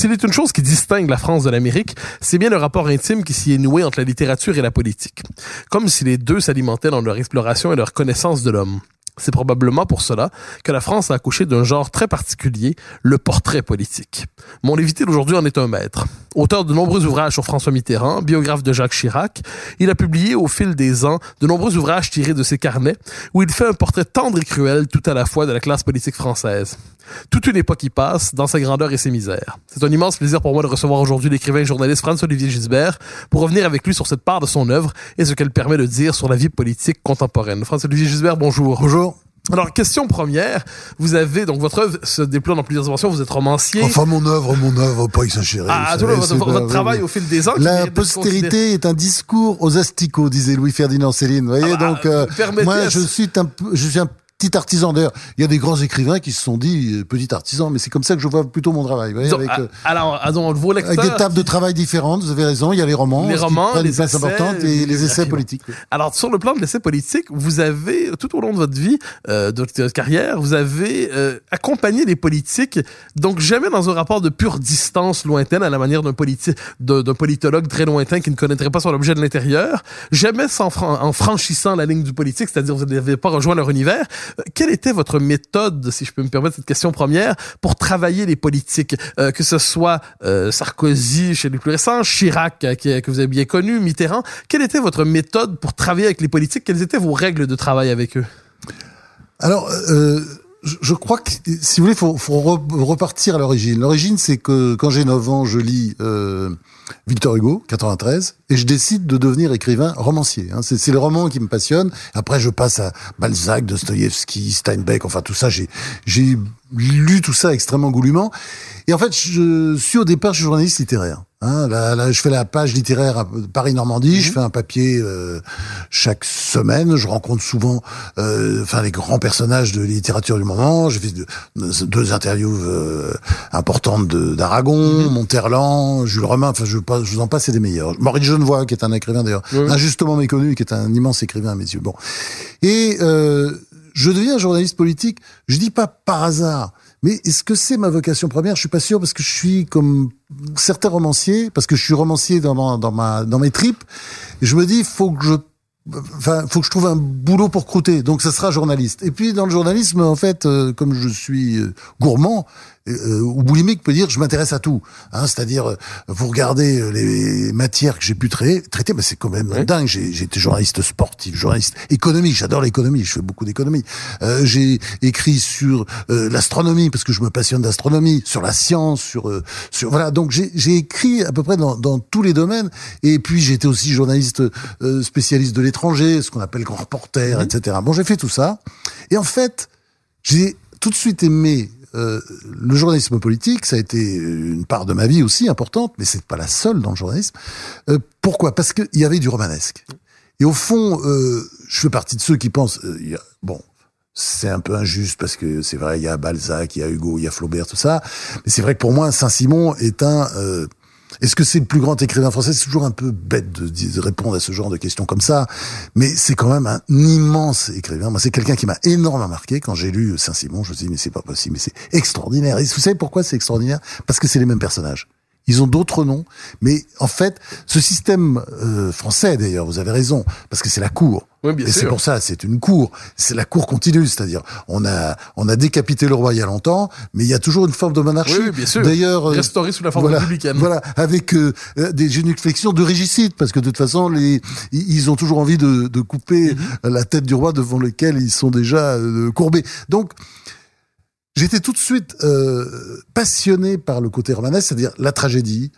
S'il est une chose qui distingue la France de l'Amérique, c'est bien le rapport intime qui s'y est noué entre la littérature et la politique. Comme si les deux s'alimentaient dans leur exploration et leur connaissance de l'homme. C'est probablement pour cela que la France a accouché d'un genre très particulier, le portrait politique. Mon invité d'aujourd'hui en est un maître. Auteur de nombreux ouvrages sur François Mitterrand, biographe de Jacques Chirac, il a publié au fil des ans de nombreux ouvrages tirés de ses carnets où il fait un portrait tendre et cruel tout à la fois de la classe politique française. Toute une époque y passe, dans sa grandeur et ses misères. C'est un immense plaisir pour moi de recevoir aujourd'hui l'écrivain et journaliste François-Olivier Gisbert pour revenir avec lui sur cette part de son œuvre et ce qu'elle permet de dire sur la vie politique contemporaine. François-Olivier Gisbert, bonjour. Bonjour. Alors, question première, vous avez, donc votre œuvre se déploie dans plusieurs dimensions, vous êtes romancier. Enfin, mon œuvre, mon œuvre, pas exagéré. Ah, tout votre, votre travail au fil des ans. La postérité est un discours aux asticots, disait Louis-Ferdinand Céline. Vous voyez, Ah bah, donc, euh, moi, je suis un peu, je suis un petit artisan. D'ailleurs, il y a des grands écrivains qui se sont dit euh, petit artisan, mais c'est comme ça que je vois plutôt mon travail. Vous voyez, avec, ah, euh, alors, ah, vos lecteurs. avec des tables de travail différentes, vous avez raison. Il y a les romans, Les romans, les une place essais, importante, et les essais politiques. Alors, sur le plan de l'essai politique, vous avez, tout au long de votre vie, euh, de votre carrière, vous avez euh, accompagné les politiques, donc jamais dans un rapport de pure distance lointaine, à la manière d'un politi- d'un d'un politologue très lointain qui ne connaîtrait pas son objet de l'intérieur, jamais sans fran- en franchissant la ligne du politique, c'est-à-dire vous n'avez pas rejoint leur univers. Euh, quelle était votre méthode, si je peux me permettre cette question première, pour travailler les politiques, euh, que ce soit euh, Sarkozy chez les plus récents, Chirac que vous avez bien connu, Mitterrand, quelle était votre méthode pour travailler avec les politiques? Quelles étaient vos règles de travail avec eux? Alors, euh, je, crois que, si vous voulez, faut, faut re- repartir à l'origine. L'origine, c'est que quand j'ai 9 ans, je lis euh, Victor Hugo, 93, et je décide de devenir écrivain romancier. Hein. C'est, c'est le roman qui me passionne. Après, je passe à Balzac, Dostoïevski, Steinbeck, enfin tout ça. J'ai, j'ai lu tout ça extrêmement goulûment. Et en fait, je suis au départ, je suis journaliste littéraire. Hein, là, là, je fais la page littéraire à Paris-Normandie. Je fais un papier euh, chaque semaine. Je rencontre souvent, euh, enfin, les grands personnages de littérature du moment. J'ai fait deux, deux interviews euh, importantes de- d'Aragon, Monterland, Jules Romain. Enfin, je, pas- je vous en passe, c'est des meilleurs. Maurice Genevoix, qui est un écrivain d'ailleurs injustement méconnu, qui est un immense écrivain à mes yeux. Bon, et euh, je deviens journaliste politique. Je dis pas par hasard. Mais est-ce que c'est ma vocation première? Je suis pas sûr parce que je suis comme certains romanciers, parce que je suis romancier dans ma, dans ma dans mes tripes. Et je me dis, faut que je Enfin, faut que je trouve un boulot pour croûter. Donc, ça sera journaliste. Et puis, dans le journalisme, en fait, euh, comme je suis euh, gourmand euh, ou boulimique, peut dire, je m'intéresse à tout. Hein, C'est-à-dire, euh, vous regardez euh, les matières que j'ai pu traiter, traiter, mais c'est quand même dingue. J'ai été journaliste sportif, journaliste économique. J'adore l'économie. Je fais beaucoup d'économie. Euh, j'ai écrit sur euh, l'astronomie parce que je me passionne d'astronomie, sur la science, sur euh, sur voilà. Donc, j'ai écrit à peu près dans, dans tous les domaines. Et puis, j'ai été aussi journaliste euh, spécialiste de l'étranger, ce qu'on appelle grand reporter, etc. Bon, j'ai fait tout ça. Et en fait, j'ai tout de suite aimé euh, le journalisme politique. Ça a été une part de ma vie aussi importante, mais c'est pas la seule dans le journalisme. Euh, pourquoi? Parce qu'il y avait du romanesque. Et au fond, euh, je fais partie de ceux qui pensent, euh, y a- bon, c'est un peu injuste parce que c'est vrai, il y a Balzac, il y a Hugo, il y a Flaubert, tout ça. Mais c'est vrai que pour moi, Saint-Simon est un euh, est-ce que c'est le plus grand écrivain français? C'est toujours un peu bête de, répondre à ce genre de questions comme ça, mais c'est quand même un immense écrivain. Moi, c'est quelqu'un qui m'a énormément marqué quand j'ai lu Saint-Simon. Je me suis dit, mais c'est pas possible, mais c'est extraordinaire. Et vous savez pourquoi c'est extraordinaire? Parce que c'est les mêmes personnages. Ils ont d'autres noms, mais en fait, ce système euh, français, d'ailleurs, vous avez raison, parce que c'est la cour. Oui, bien et c'est pour ça, c'est une cour. C'est la cour continue, c'est-à-dire, on a, on a décapité le roi il y a longtemps, mais il y a toujours une forme de monarchie. Oui, oui, bien sûr. D'ailleurs, euh, Restauré sous la forme voilà, républicaine. Voilà, avec euh, euh, des génuflexions de régicide, parce que de toute façon, les, ils ont toujours envie de, de couper Mhm. la tête du roi devant lequel ils sont déjà euh, courbés. Donc, j'étais tout de suite euh, passionné par le côté romanesque, c'est-à-dire la tragédie,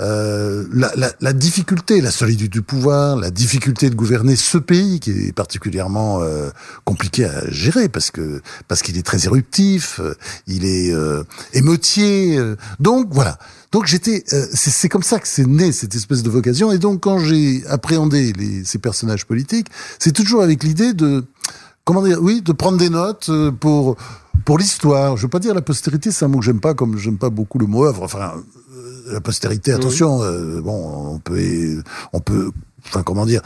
euh, la, la, la difficulté, la solitude du pouvoir, la difficulté de gouverner ce pays qui est particulièrement euh, compliqué à gérer parce que parce qu'il est très éruptif, euh, il est euh, émeutier. euh, donc voilà. Donc j'étais, euh, c'est comme ça que c'est né cette espèce de vocation. Et donc quand j'ai appréhendé les, ces personnages politiques, c'est toujours avec l'idée de comment dire, oui, de prendre des notes euh, pour pour l'histoire. Je veux pas dire la postérité, c'est un mot que j'aime pas, comme j'aime pas beaucoup le mot œuvre. Enfin, euh, la postérité, attention. euh, bon, on peut, on peut, enfin, comment dire.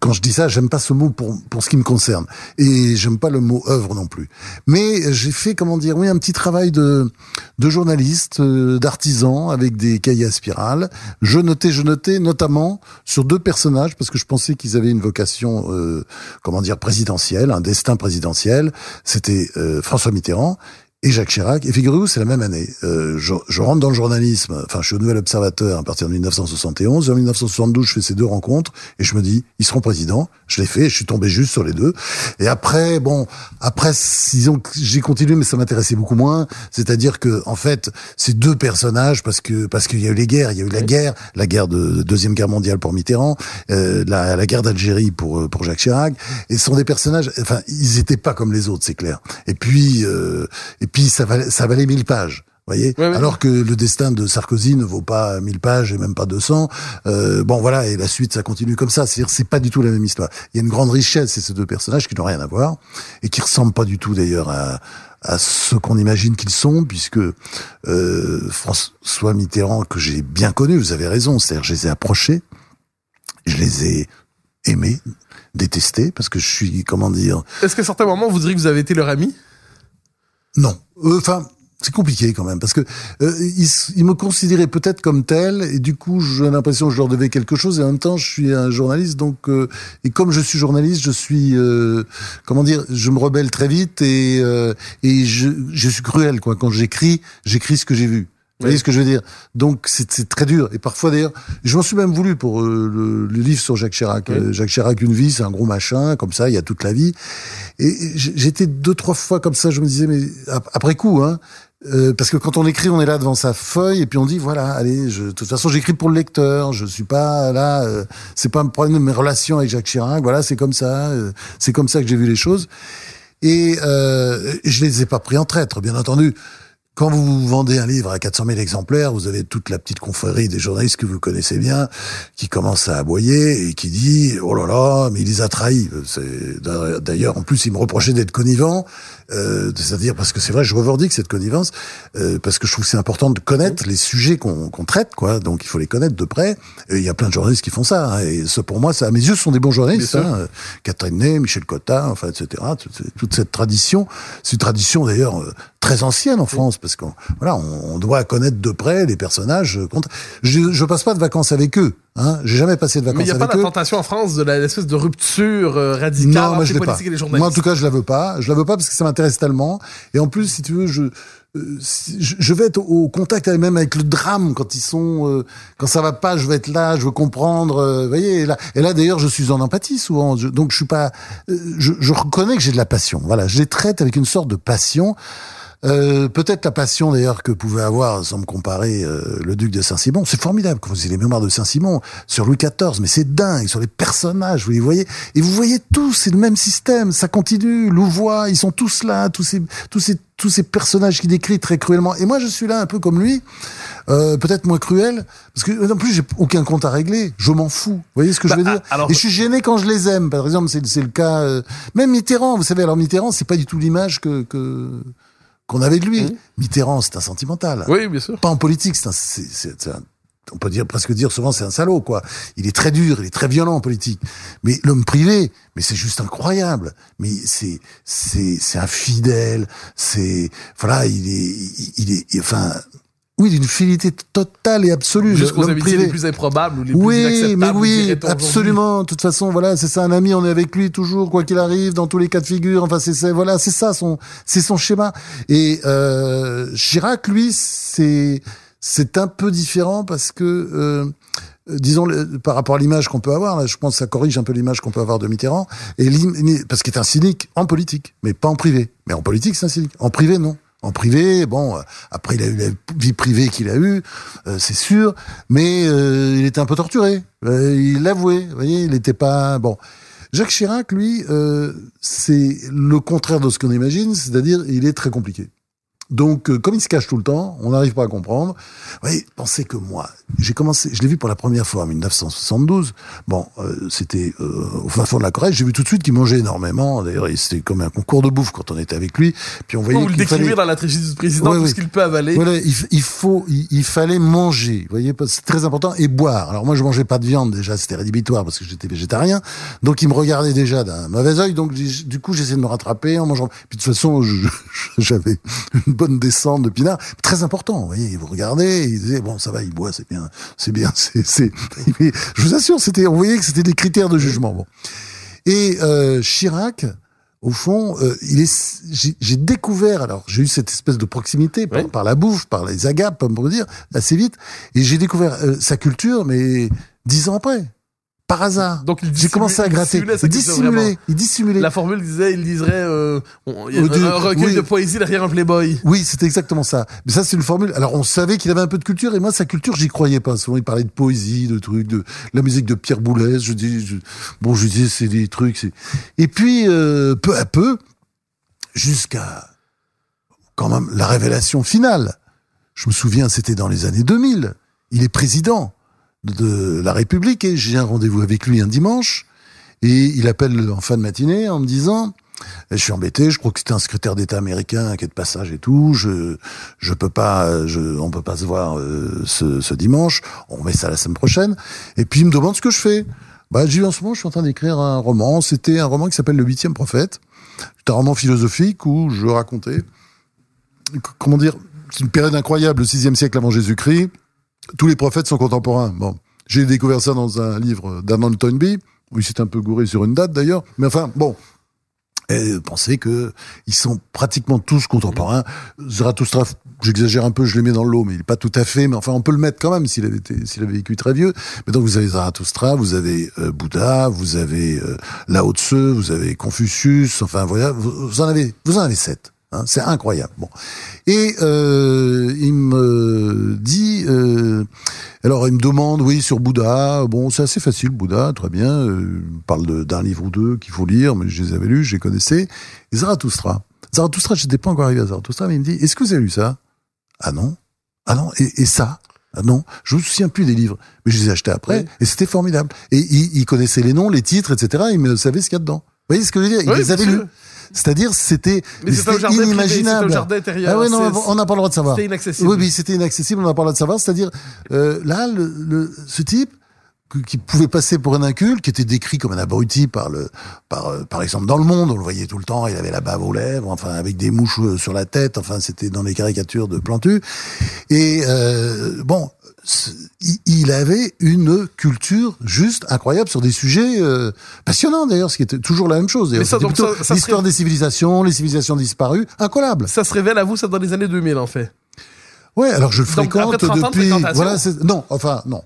Quand je dis ça, j'aime pas ce mot pour pour ce qui me concerne, et j'aime pas le mot œuvre non plus. Mais j'ai fait, comment dire, oui, un petit travail de de journaliste, euh, d'artisan, avec des cahiers à spirale. Je notais, je notais, notamment sur deux personnages parce que je pensais qu'ils avaient une vocation, euh, comment dire, présidentielle, un destin présidentiel. C'était euh, François Mitterrand et Jacques Chirac. Et figurez-vous, c'est la même année. Euh, je, je rentre dans le journalisme, enfin, je suis au Nouvel Observateur à partir de 1971. En 1972, je fais ces deux rencontres et je me dis, ils seront présidents. Je l'ai fait, je suis tombé juste sur les deux. Et après, bon, après, disons que j'ai continué, mais ça m'intéressait beaucoup moins. C'est-à-dire que, en fait, ces deux personnages, parce que parce qu'il y a eu les guerres, il y a eu la guerre, la guerre de, de deuxième guerre mondiale pour Mitterrand, euh, la, la guerre d'Algérie pour euh, pour Jacques Chirac. Et ce sont des personnages, enfin, ils étaient pas comme les autres, c'est clair. Et puis euh, et puis ça valait ça valait mille pages. Voyez Ouais, ouais. Alors que le destin de Sarkozy ne vaut pas 1000 pages et même pas 200. Euh, bon voilà, et la suite ça continue comme ça. C'est-à-dire c'est pas du tout la même histoire. Il y a une grande richesse, c'est ces deux personnages qui n'ont rien à voir et qui ressemblent pas du tout d'ailleurs à à ce qu'on imagine qu'ils sont, puisque euh, François Mitterrand, que j'ai bien connu, vous avez raison, c'est-à-dire je les ai approchés, je les ai aimés, détestés, parce que je suis, comment dire, Est-ce qu'à certains moments, vous diriez que vous avez été leur ami? Non. Euh, Enfin, c'est compliqué quand même parce que euh, ils, ils me considéraient peut-être comme tel et du coup j'ai l'impression que je leur devais quelque chose et en même temps je suis un journaliste donc euh, et comme je suis journaliste je suis euh, comment dire je me rebelle très vite et euh, et je, je suis cruel quoi quand j'écris j'écris ce que j'ai vu. Vous voyez ce que je veux dire? Donc c'est très dur. Et parfois d'ailleurs, je m'en suis même voulu pour euh, le, le livre sur Jacques Chirac. Oui. Euh, Jacques Chirac, une vie, c'est un gros machin, comme ça, il y a toute la vie. Et j'étais deux, trois fois comme ça, je me disais, mais ap- après coup, hein, euh, parce que quand on écrit, on est là devant sa feuille et puis on dit voilà, allez, je, de toute façon, j'écris pour le lecteur. Je suis pas là. euh, c'est pas un problème de mes relations avec Jacques Chirac. Voilà, c'est comme ça. euh, c'est comme ça que j'ai vu les choses. Et euh, je les ai pas pris en traître, bien entendu. Quand vous vendez un livre à 400 000 exemplaires, vous avez toute la petite confrérie des journalistes que vous connaissez bien, qui commence à aboyer et qui dit oh là là, mais il les a trahis. D'ailleurs en plus il me reprochait d'être connivant, euh, c'est-à-dire parce que c'est vrai, je revendique cette connivence euh, parce que je trouve que c'est important de connaître les sujets qu'on qu'on traite, quoi. Donc il faut les connaître de près. Et il y a plein de journalistes qui font ça. hein, et ce pour moi, ça, à mes yeux, ce sont des bons journalistes. Hein, euh, Catherine Ney, Michel Cotta, enfin etc. Toute, toute cette tradition, c'est une tradition d'ailleurs euh, très ancienne en France parce qu'on voilà, on, on doit connaître de près les personnages. euh, Je, je passe pas de vacances avec eux. Hein, j'ai jamais passé de vacances Mais il n'y a pas la eux. tentation en France de la- l'espèce de rupture euh, radicale Non, moi je pas. Moi en tout cas, je la veux pas. Je la veux pas parce que ça m'intéresse tellement. Et en plus, si tu veux, je euh, je vais être au contact même avec le drame quand ils sont euh, quand ça va pas, je vais être là, je veux comprendre. euh, vous voyez, et là, et là d'ailleurs, je suis en empathie souvent. Je- donc je suis pas, euh, je, je reconnais que j'ai de la passion. Voilà, je les traite avec une sorte de passion. Euh, peut-être la passion d'ailleurs que pouvait avoir, sans me comparer, euh, le duc de Saint-Simon. C'est formidable quand vous avez les mémoires de Saint-Simon sur Louis XIV, mais c'est dingue sur les personnages, vous les voyez. Et vous voyez tous, c'est le même système, ça continue. Louvois, ils sont tous là, tous ces, tous ces, tous ces personnages qui décrit très cruellement. Et moi, je suis là un peu comme lui, euh, peut-être moins cruel, parce que en plus j'ai aucun compte à régler. Je m'en fous. Vous voyez ce que je veux Bah, dire? alors- Et je suis gêné quand je les aime. Par exemple, c'est c'est le cas. euh, même Mitterrand, vous savez, alors Mitterrand, c'est pas du tout l'image que que qu'on avait de lui. Mhm. Mitterrand, c'est un sentimental. Oui, bien sûr. Pas en politique, c'est un, c'est- c'est- c'est un- on peut dire presque dire souvent c'est un salaud quoi. Il est très dur, il est très violent en politique. Mais l'homme privé, mais c'est juste incroyable. Mais c'est c'est c'est infidèle, c'est voilà, il est il est enfin oui, d'une fidélité totale et absolue. Jusqu'aux amitiés les plus improbables ou les plus Oui, mais oui, absolument. De toute façon, voilà, c'est ça un ami, on est avec lui toujours, quoi qu'il arrive, dans tous les cas de figure. Enfin, c'est voilà, c'est ça son, c'est son schéma. Et euh, Chirac, lui, c'est c'est un peu différent parce que. Euh, disons par rapport à l'image qu'on peut avoir là, je pense que ça corrige un peu l'image qu'on peut avoir de Mitterrand et parce qu'il est un cynique en politique mais pas en privé mais en politique c'est un cynique en privé non en privé. Bon euh, après il a eu la vie privée qu'il a eue euh, c'est sûr mais euh, il était un peu torturé. Euh, il l'avouait vous voyez il n'était pas bon. Jacques Chirac lui euh, c'est le contraire de ce qu'on imagine c'est-à-dire il est très compliqué donc, euh, comme il se cache tout le temps, on n'arrive pas à comprendre. Vous voyez, pensez que moi, j'ai commencé, je l'ai vu pour la première fois en 1972. Bon, euh, c'était euh, au fin fond de la Corrèze. J'ai vu tout de suite qu'il mangeait énormément. D'ailleurs, il- c'était comme un concours de bouffe quand on était avec lui. Puis on voyait Vous le décrivez fallait... dans la tragédie du président, Ouais, tout oui. ce qu'il peut avaler. Voilà, il, faut, il, il fallait manger, vous voyez, c'est très important, et boire. Alors moi, je mangeais pas de viande déjà, c'était rédhibitoire parce que j'étais végétarien, donc il me regardait déjà d'un mauvais œil. Donc du coup, j'essayais de me rattraper en mangeant. Puis de toute façon, j'avais une bonne descente de pinard, très important. Vous voyez, vous regardez, il disait bon, ça va, il boit, c'est bien, c'est bien, c'est, je vous assure, c'était, on voyait que c'était des critères de jugement. Bon. Et euh, Chirac, au fond, euh, il est, j'ai, j'ai découvert, alors j'ai eu cette espèce de proximité par, Oui. par la bouffe, par les agapes, pour me dire, assez vite, et j'ai découvert euh, sa culture, mais dix ans après, par hasard. Donc, il J'ai commencé à gratter. Il dissimulait, il dissimulait. La formule disait, il dirait, euh, on- il y un recueil oui. de poésie derrière un playboy. Oui, c'était exactement ça. Mais ça, c'est une formule. Alors, on savait qu'il avait un peu de culture, et moi, sa culture, j'y croyais pas. Souvent, il parlait de poésie, de trucs, de la musique de Pierre Boulez. Je dis, je- bon, je disais, c'est des trucs. Et puis, euh, peu à peu, jusqu'à quand même la révélation finale. Je me souviens, c'était dans les années 2000. Il est président de la République et j'ai un rendez-vous avec lui un dimanche. Et il appelle en fin de matinée en me disant, je suis embêté, je crois que c'était un secrétaire d'État américain qui est de passage et tout. Je je peux pas, je, on peut pas se voir euh, ce, ce dimanche. On met ça la semaine prochaine. Et puis il me demande ce que je fais. Bah, j'ai eu en ce moment, je suis en train d'écrire un roman. C'était un roman qui s'appelle Le Huitième Prophète. C'est un roman philosophique où je racontais, comment dire, c'est une période incroyable, le sixième siècle avant Jésus-Christ. Tous les prophètes sont contemporains. Bon, j'ai découvert ça dans un livre d'Arnold Toynbee. où il s'est un peu gouré sur une date d'ailleurs. Mais enfin, bon, et pensez que ils sont pratiquement tous contemporains. Zarathustra, j'exagère un peu, je les mets dans l'eau, mais il est pas tout à fait. Mais enfin, on peut le mettre quand même s'il avait été, s'il avait vécu très vieux. Mais donc vous avez Zarathustra, vous avez euh, Bouddha, vous avez euh, Lao Tse, vous avez Confucius. Enfin voilà, vous, vous en avez, vous en avez sept. Hein, c'est incroyable. Bon. Et euh, il me dit, euh, alors il me demande, oui, sur Bouddha. Bon, c'est assez facile, Bouddha, très bien. Euh, il parle de- d'un livre ou deux qu'il faut lire, mais je les avais lus, je les connaissais. Et Zarathustra. Zarathustra, je n'étais pas encore arrivé à Zarathustra, mais il me dit, est-ce que vous avez lu ça? Ah non Ah non Et, et ça? Ah non, je me souviens plus des livres, mais je les ai achetés après, Oui. et c'était formidable. Et il, il connaissait les noms, les titres, etc. Il me savait ce qu'il y a dedans. Vous voyez ce que je veux dire? Il Oui, les avait lus. C'est-à-dire, c'était privé, inimaginable. intérieur. Ah oui, non, on n'a pas le droit de savoir. C'était inaccessible. Oui, oui, c'était inaccessible, on n'a pas le droit de savoir. C'est-à-dire, euh, là, le, le- ce type qui pouvait passer pour un inculte, qui était décrit comme un abruti par le, par, euh, par exemple dans le Monde, on le voyait tout le temps, il avait la bave aux lèvres, enfin avec des mouches euh, sur la tête, enfin c'était dans les caricatures de Plantu. Et euh, bon, il- avait une culture juste incroyable sur des sujets euh, passionnants d'ailleurs, ce qui était toujours la même chose. l'histoire serait- des civilisations, les civilisations disparues, incollable. Ça se révèle à vous, ça dans les années 2000, en fait? Ouais, alors je le fréquente après 30 ans de depuis. Voilà, non, enfin non,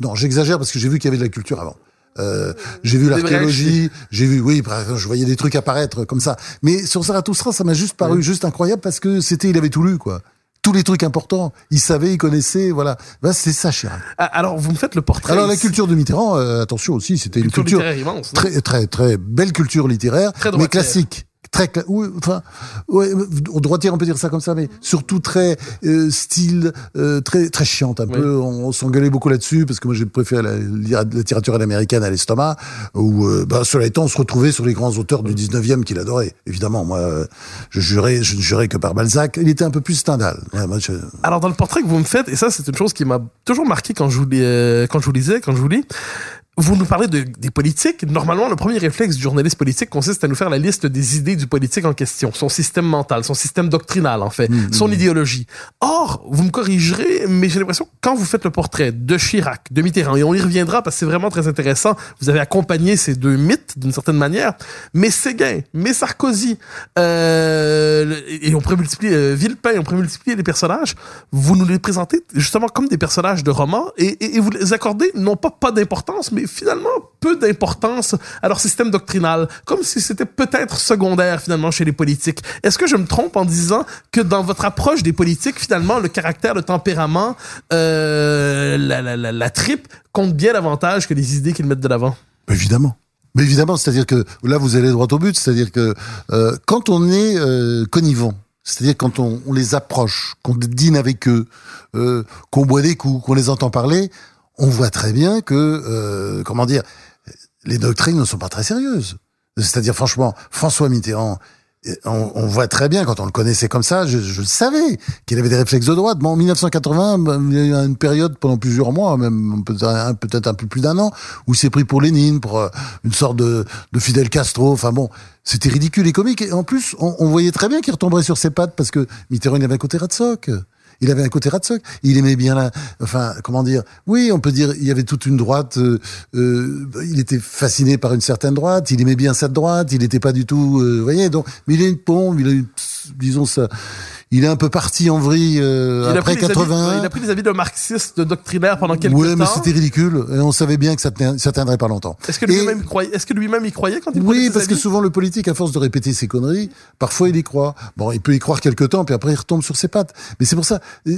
non, j'exagère parce que j'ai vu qu'il y avait de la culture avant. Euh, j'ai vu l'archéologie, j'ai vu, oui, je voyais des trucs apparaître comme ça. Mais sur Zarathustra, ça m'a juste paru juste incroyable parce que c'était, il avait tout lu, quoi. Tous les trucs importants, il savait, il connaissait, voilà. Ben, c'est ça, Chirac. Ah, Alors, vous me faites le portrait. Alors la culture de Mitterrand, euh, attention aussi, c'était une Culture culture littéraire immense. non très, très, très belle culture littéraire, Très mais classique. Très, oui, enfin, ouais, droitière, on peut dire ça comme ça, mais surtout très euh, style, euh, très, très chiante un Oui. peu. On, on s'engueulait beaucoup là-dessus parce que moi j'ai préféré la, la littérature américaine à l'estomac. Où, euh, bah, cela étant, on se retrouvait sur les grands auteurs du 19e qu'il adorait. Évidemment, moi, je jurais, je ne jurais que par Balzac. Il était un peu plus Stendhal. Ouais, moi, je- Alors dans le portrait que vous me faites, et ça c'est une chose qui m'a toujours marqué quand je vous, euh, quand je vous lisais, quand je vous lis, vous nous parlez de, des politiques. Normalement, le premier réflexe du journaliste politique consiste à nous faire la liste des idées du politique en question, son système mental, son système doctrinal, en fait, Mmh, son idéologie. Or, vous me corrigerez, mais j'ai l'impression que quand vous faites le portrait de Chirac, de Mitterrand, et on y reviendra parce que c'est vraiment très intéressant, vous avez accompagné ces deux mythes d'une certaine manière, mais Séguin, mais Sarkozy, euh, et on pourrait multiplier euh, Villepin, on pourrait multiplier les personnages, vous nous les présentez justement comme des personnages de romans et, et, et vous les accordez non pas pas d'importance, mais finalement peu d'importance à leur système doctrinal, comme si c'était peut-être secondaire finalement chez les politiques. Est-ce que je me trompe en disant que dans votre approche des politiques, finalement, le caractère, le tempérament, euh, la, la, tripe compte bien davantage que les idées qu'ils mettent de l'avant? Évidemment. Mais évidemment, c'est-à-dire que là, vous allez droit au but, c'est-à-dire que euh, quand on est euh, connivant, c'est-à-dire quand on, on les approche, qu'on dîne avec eux, euh, qu'on boit des coups, qu'on les entend parler, on voit très bien que, euh, comment dire, les doctrines ne sont pas très sérieuses. C'est-à-dire, franchement, François Mitterrand, on, on voit très bien, quand on le connaissait comme ça, je, le savais, qu'il avait des réflexes de droite. Bon, en 1980, ben, il y a eu une période pendant plusieurs mois, même peut-être un, peu plus d'un an, où il s'est pris pour Lénine, pour euh, une sorte de, de Fidel Castro. Enfin bon, c'était ridicule et comique. Et en plus, on, voyait très bien qu'il retomberait sur ses pattes parce que Mitterrand, il avait un côté Ratsock. Il avait un côté Ratsock. Il aimait bien la, enfin, comment dire. Oui, on peut dire, il y avait toute une droite. Euh, euh, il était fasciné par une certaine droite. Il aimait bien cette droite. Il n'était pas du tout, euh, voyez. Donc, mais il a une pompe. Il a une, disons ça. Il est un peu parti en vrille euh, Il a après 81. Habits, il a pris les habits d'un marxiste doctrinaire pendant quelques Ouais, mais temps. c'était ridicule. Et on savait bien que ça, tenait, ça tiendrait pas longtemps. Est-ce que lui-même y croyait, est-ce que lui-même y croyait quand il prenait Oui, ses parce que habits souvent le politique, à force de répéter ses conneries, parfois il y croit. Bon, il peut y croire quelque temps, puis après il retombe sur ses pattes. Mais c'est pour ça, euh,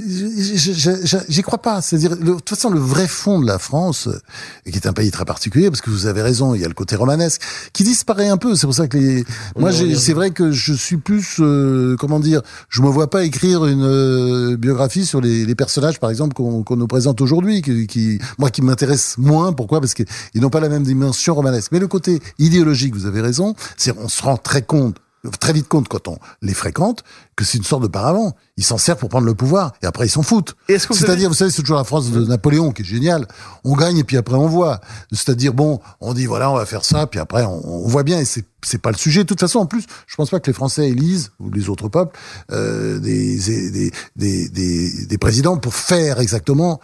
j'y crois pas. C'est-à-dire, de toute façon, le vrai fond de la France, euh, qui est un pays très particulier, parce que vous avez raison, il y a le côté romanesque, qui disparaît un peu. C'est pour ça que les, moi, c'est vrai que je suis plus, euh, comment dire, je me vois pas écrire une euh, biographie sur les, personnages, par exemple, qu'on qu'on nous présente aujourd'hui, qui, qui, moi, qui m'intéresse moins. Pourquoi? Parce qu'ils n'ont pas la même dimension romanesque. Mais le côté idéologique, vous avez raison, c'est on se rend très compte très vite compte quand on les fréquente que c'est une sorte de paravent. Ils s'en servent pour prendre le pouvoir et après ils s'en foutent. C'est-à-dire, avez- vous savez, c'est toujours la phrase de Napoléon qui est géniale. On gagne et puis après on voit. C'est-à-dire, bon, on dit voilà, on va faire ça, puis après on, on voit bien et c'est c'est pas le sujet. De toute façon, en plus, je pense pas que les Français élisent ou les autres peuples euh, des, des, des, des, des présidents pour faire exactement,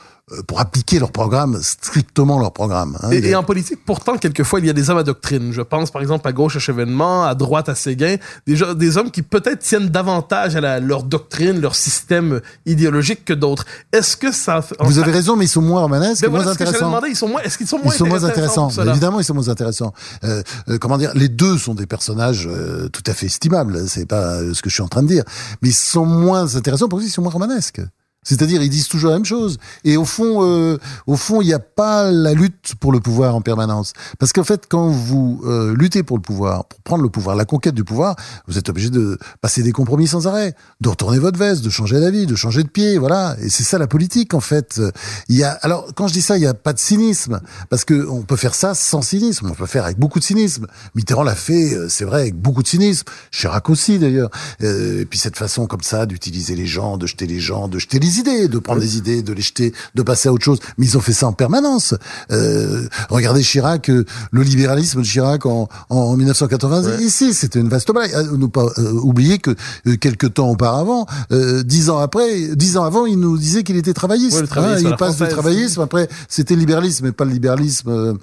pour appliquer leur programme strictement leur programme. hein. Et, en politique, pourtant, quelquefois, il y a des hommes à doctrine. Je pense, par exemple, à gauche à Chevènement, à droite à Séguin, des, gens- des hommes qui peut-être tiennent davantage à la- leur doctrine, leur système idéologique que d'autres. Est-ce que ça... Vous avez raison, mais ils sont moins romanesques Ben moins voilà j'allais intéressants. demander. Ils sont moins, est-ce qu'ils sont Ils moins sont moins intéressants. Évidemment, ils sont moins intéressants. Euh, euh, comment dire Les deux sont des personnages euh, tout à fait estimables. C'est pas euh, ce que je suis en train de dire, mais ils sont moins intéressants parce qu'ils sont moins romanesques. C'est-à-dire, ils disent toujours la même chose. Et au fond, euh, au fond, il n'y a pas la lutte pour le pouvoir en permanence. Parce qu'en fait, quand vous euh, luttez pour le pouvoir, pour prendre le pouvoir, la conquête du pouvoir, vous êtes obligé de passer des compromis sans arrêt, de retourner votre veste, de changer d'avis, de changer de pied, voilà. Et c'est ça la politique, en fait. Il y a, alors, quand je dis ça, il n'y a pas de cynisme, parce que on peut faire ça sans cynisme. On peut faire avec beaucoup de cynisme. Mitterrand l'a fait, euh, c'est vrai, avec beaucoup de cynisme. Chirac aussi, d'ailleurs. Euh, et puis cette façon comme ça d'utiliser les gens, de jeter les gens, de jeter les idées, de prendre des idées, de les jeter, de passer à autre chose. Mais ils ont fait ça en permanence. Euh, regardez Chirac, euh, le libéralisme de Chirac en, en 1980. Ici, c'était une vaste blague. Euh, Ne pas euh, oublier que euh, quelques temps auparavant, euh, dix ans après, dix ans avant, il nous disait qu'il était travailliste. Ouais, le travaillisme à il passe du travaillisme. Après, c'était le libéralisme, mais pas le libéralisme euh,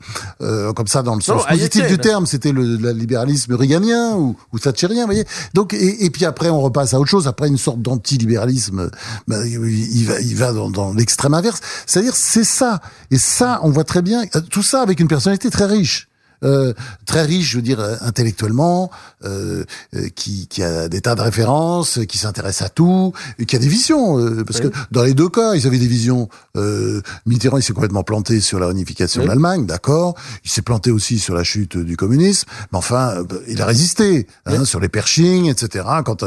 euh, comme ça dans le sens Non, positif du terme. C'était le, le libéralisme réganien ou, ou thatchérien, vous voyez. Donc, et, et puis après, on repasse à autre chose. Après, une sorte d'anti-libéralisme, ben, il, va, il va dans, dans l'extrême inverse. C'est-à-dire, c'est ça. Et ça, on voit très bien. euh, Tout ça avec une personnalité très riche. Euh, très riche, je veux dire euh, intellectuellement, euh, euh, qui, qui a des tas de références, qui s'intéresse à tout, et qui a des visions. euh, parce Oui. que dans les deux cas, ils avaient des visions. Euh, Mitterrand, il s'est complètement planté sur la réunification Oui. de l'Allemagne, d'accord. Il s'est planté aussi sur la chute du communisme, mais enfin, il a résisté hein, sur les Pershing, etc. Quand,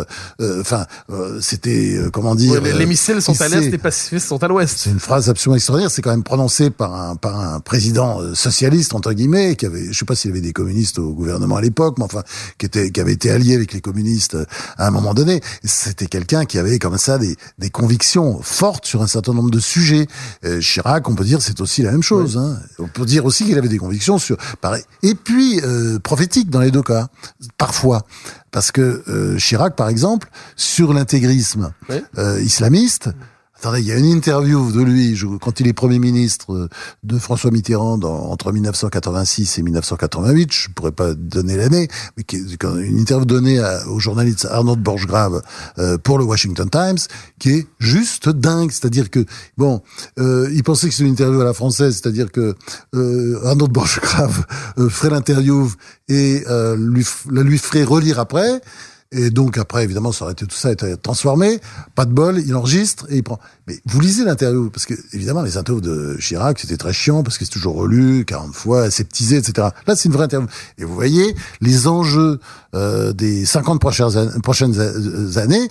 enfin, euh, c'était euh, comment dire. Les, les missiles sont à l'est, les pacifistes sont à l'ouest. c'est une phrase absolument extraordinaire. C'est quand même prononcé par un, par un président socialiste entre guillemets qui avait, je sais sais pas s'il y avait des communistes au gouvernement à l'époque, mais enfin, qui était, qui avait été allié avec les communistes euh, à un moment donné. C'était quelqu'un qui avait comme ça des, des convictions fortes sur un certain nombre de sujets. Euh, Chirac, on peut dire, c'est aussi la même chose. Hein. On peut dire aussi qu'il avait des convictions sur, pareil. Et puis euh, prophétique dans les deux cas, parfois. Parce que euh, Chirac, par exemple, sur l'intégrisme euh, islamiste, Attendez, il y a une interview de lui quand il est Premier ministre euh, de François Mitterrand entre 1986 et 1988. Je pourrais pas donner l'année, mais une interview donnée au journaliste Arnaud Borchgrave euh, pour le Washington Times, qui est juste dingue. C'est-à-dire que bon, euh, il pensait que c'était une interview à la française, c'est-à-dire que euh, Arnaud euh, ferait l'interview et la lui ferait relire après. Et donc après, évidemment, ça aurait été tout ça été transformé. Pas de bol, il enregistre et il prend. Mais vous lisez l'interview parce que évidemment les interviews de Chirac c'était très chiant parce que c'est toujours relu 40 fois, aseptisé, etc. Là, c'est une vraie interview. Et vous voyez les enjeux euh, des 50 prochaines, prochaines années.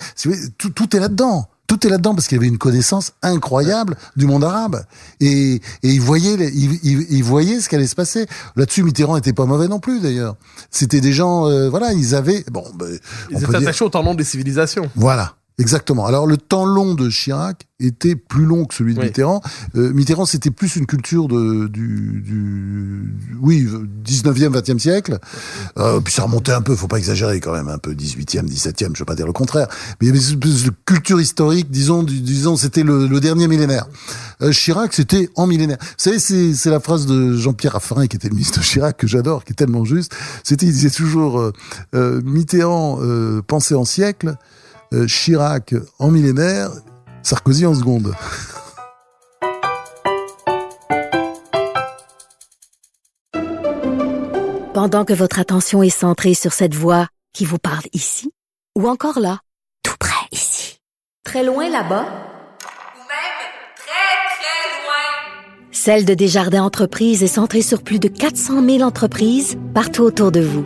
Tout, tout est là-dedans. Tout est là-dedans parce qu'il avait une connaissance incroyable du monde arabe et, et il voyait il, il, il voyait ce qui allait se passer. Là-dessus, Mitterrand était pas mauvais non plus d'ailleurs. C'était des gens, euh, voilà, ils avaient bon. Ben, ils étaient attachés dire, au temps long des civilisations. Voilà. Exactement. Alors le temps long de Chirac était plus long que celui de oui. Mitterrand. Euh, Mitterrand, c'était plus une culture de, du, du, oui, 19e, 20e siècle. Euh, puis ça remontait un peu, faut pas exagérer quand même, un peu 18e, 17e, je veux pas dire le contraire. Mais il y avait de culture historique, disons, disons, c'était le, le, dernier millénaire. Euh, Chirac, c'était en millénaire. Vous savez, c'est, c'est la phrase de Jean-Pierre Raffarin, qui était le ministre de Chirac, que j'adore, qui est tellement juste. C'était, il disait toujours, euh, euh, Mitterrand pensait en siècle, Chirac en millénaire, Sarkozy en seconde. Pendant que votre attention est centrée sur cette voix qui vous parle ici, ou encore là, tout près ici, très loin là-bas, ou même très, très loin, celle de Desjardins Entreprises est centrée sur plus de 400 000 entreprises partout autour de vous.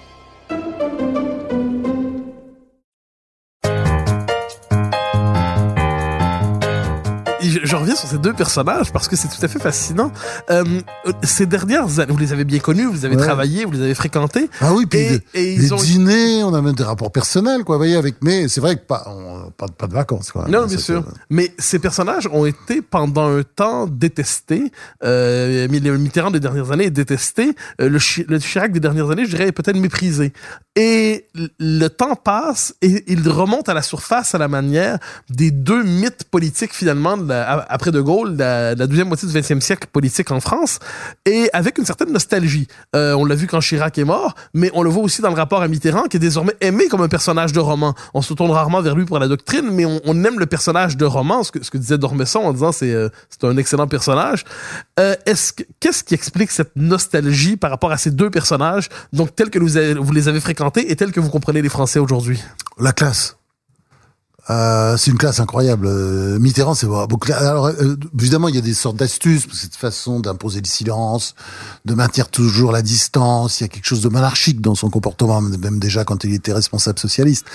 Je, reviens sur ces deux personnages parce que c'est tout à fait fascinant. Euh, ces dernières années, vous les avez bien connus, vous les avez ouais. travaillé, vous les avez fréquentés. Ah oui, puis et, de, et ils ont... dîners, on a même des rapports personnels, quoi. Vous voyez, avec mais c'est vrai que pas, on, pas, pas, de vacances, quoi. Non, bien sûr. Que... Mais ces personnages ont été pendant un temps détestés. Euh, Mitterrand des dernières années est détesté. Euh, le, le Chirac des dernières années, je dirais, peut-être méprisé. Et le temps passe et il remonte à la surface à la manière des deux mythes politiques finalement de la, après De Gaulle, la, deuxième moitié du 20e siècle politique en France, et avec une certaine nostalgie. Euh, on l'a vu quand Chirac est mort, mais on le voit aussi dans le rapport à Mitterrand, qui est désormais aimé comme un personnage de roman. On se tourne rarement vers lui pour la doctrine, mais on, aime le personnage de roman, ce que, disait Dormesson en disant c'est euh, un excellent personnage. Euh, est-ce que, qu'est-ce qui explique cette nostalgie par rapport à ces deux personnages, donc tels que vous les avez fréquentés et tels que vous comprenez les Français aujourd'hui? La classe. Euh, c'est une classe incroyable. Euh, Mitterrand, c'est. Alors euh, évidemment, il y a des sortes d'astuces, cette façon d'imposer le silence, de maintenir toujours la distance. Il y a quelque chose de monarchique dans son comportement, même déjà quand il était responsable socialiste.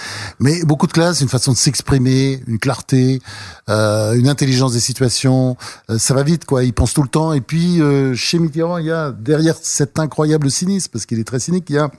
Mais beaucoup de classe, une façon de s'exprimer, une clarté, une intelligence des situations. Ça va vite, quoi. Il pense tout le temps. Et puis chez Mitterrand, il y a derrière cet incroyable cynisme, parce qu'il est très cynique, il y a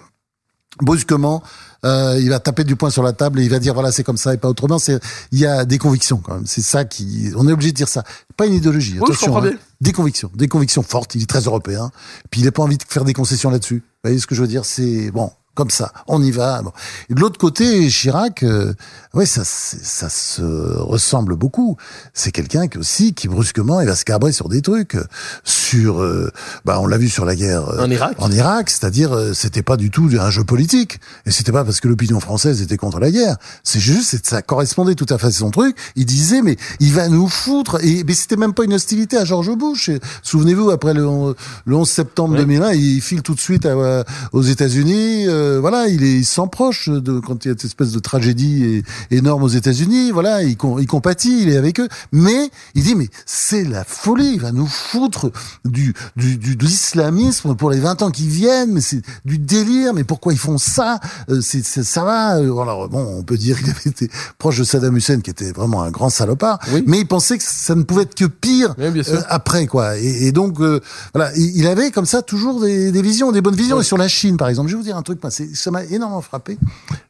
brusquement, euh, il va taper du poing sur la table et il va dire voilà c'est comme ça et pas autrement. C'est il y a des convictions quand même. C'est ça qui on est obligé de dire ça. Pas une idéologie. Oui, attention. Hein. Des convictions, des convictions fortes. Il est très européen. Puis il n'a pas envie de faire des concessions là-dessus. Vous voyez ce que je veux dire? C'est bon comme ça, on y va. Bon. Et de l'autre côté, Chirac, euh, ouais, ça, ça se ressemble beaucoup. C'est quelqu'un qui aussi qui brusquement il va se cabrer sur des trucs, sur, euh, bah on l'a vu sur la guerre euh, en Irak. En Irak, c'est-à-dire euh, c'était pas du tout un jeu politique, et c'était pas parce que l'opinion française était contre la guerre. C'est juste, ça correspondait tout à fait à son truc. Il disait mais il va nous foutre. Et mais c'était même pas une hostilité à George Bush. Souvenez-vous après le, le 11 septembre oui. 2001, il file tout de suite à, aux États-Unis. Euh, voilà, il est, il s'en proche de quand il y a cette espèce de tragédie énorme aux États-Unis. Voilà, il, il compatit, il est avec eux. Mais il dit, mais c'est la folie, il va nous foutre du, du, du de l'islamisme pour les 20 ans qui viennent, mais c'est du délire, mais pourquoi ils font ça? Euh, c'est, Ça va euh, Alors bon, on peut dire qu'il avait été proche de Saddam Hussein, qui était vraiment un grand salopard, Oui. mais il pensait que ça ne pouvait être que pire Oui, euh, après, quoi. Et, et donc, euh, voilà, il, il avait comme ça toujours des, des visions, des bonnes visions. Et sur la Chine, par exemple, je vais vous dire un truc, moi, ça m'a énormément frappé.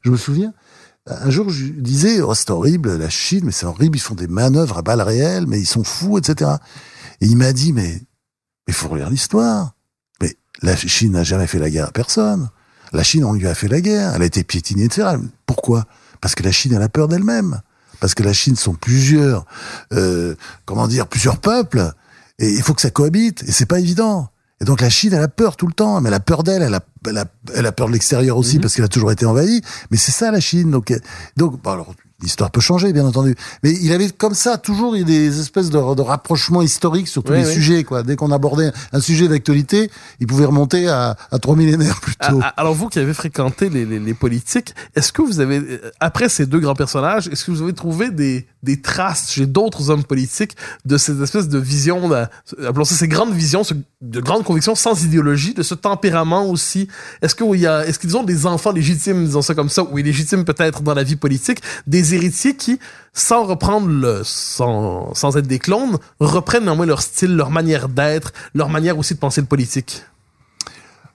Je me souviens, un jour, je disais, oh, c'est horrible, la Chine, mais c'est horrible, ils font des manœuvres à balles réelles, mais ils sont fous, etc. Et il m'a dit, mais il faut relire l'histoire. Mais la Chine n'a jamais fait la guerre à personne. La Chine, on lui a fait la guerre. Elle a été piétinée, etc. Pourquoi? Parce que la Chine, elle a peur d'elle-même. Parce que la Chine sont plusieurs, euh, comment dire, plusieurs peuples. Et il faut que ça cohabite. Et c'est pas évident. Et donc la Chine, elle a peur tout le temps, mais elle a peur d'elle, elle a, elle a, elle a peur de l'extérieur aussi parce qu'elle a toujours été envahie. Mais c'est ça la Chine. Donc, donc, bon, alors l'histoire peut changer, bien entendu. Mais il avait comme ça toujours des espèces de, de rapprochements historiques sur tous Oui, les oui. sujets. Quoi. Dès qu'on abordait un sujet d'actualité, il pouvait remonter à, à trois millénaires plus Ah, tôt. ah, Alors vous qui avez fréquenté les, les, les politiques, est-ce que vous avez, euh, après ces deux grands personnages, est-ce que vous avez trouvé des, des traces chez d'autres hommes politiques de ces espèces de visions, de- appelons ça ces grandes visions, ce- de grandes convictions sans idéologie, de ce tempérament aussi? Est-ce que il y a, est-ce qu'ils ont des enfants légitimes, disons ça comme ça, ou illégitimes peut-être dans la vie politique, des héritiers qui, sans reprendre le, sans être des clones, reprennent néanmoins leur style, leur manière d'être, leur manière aussi de penser le politique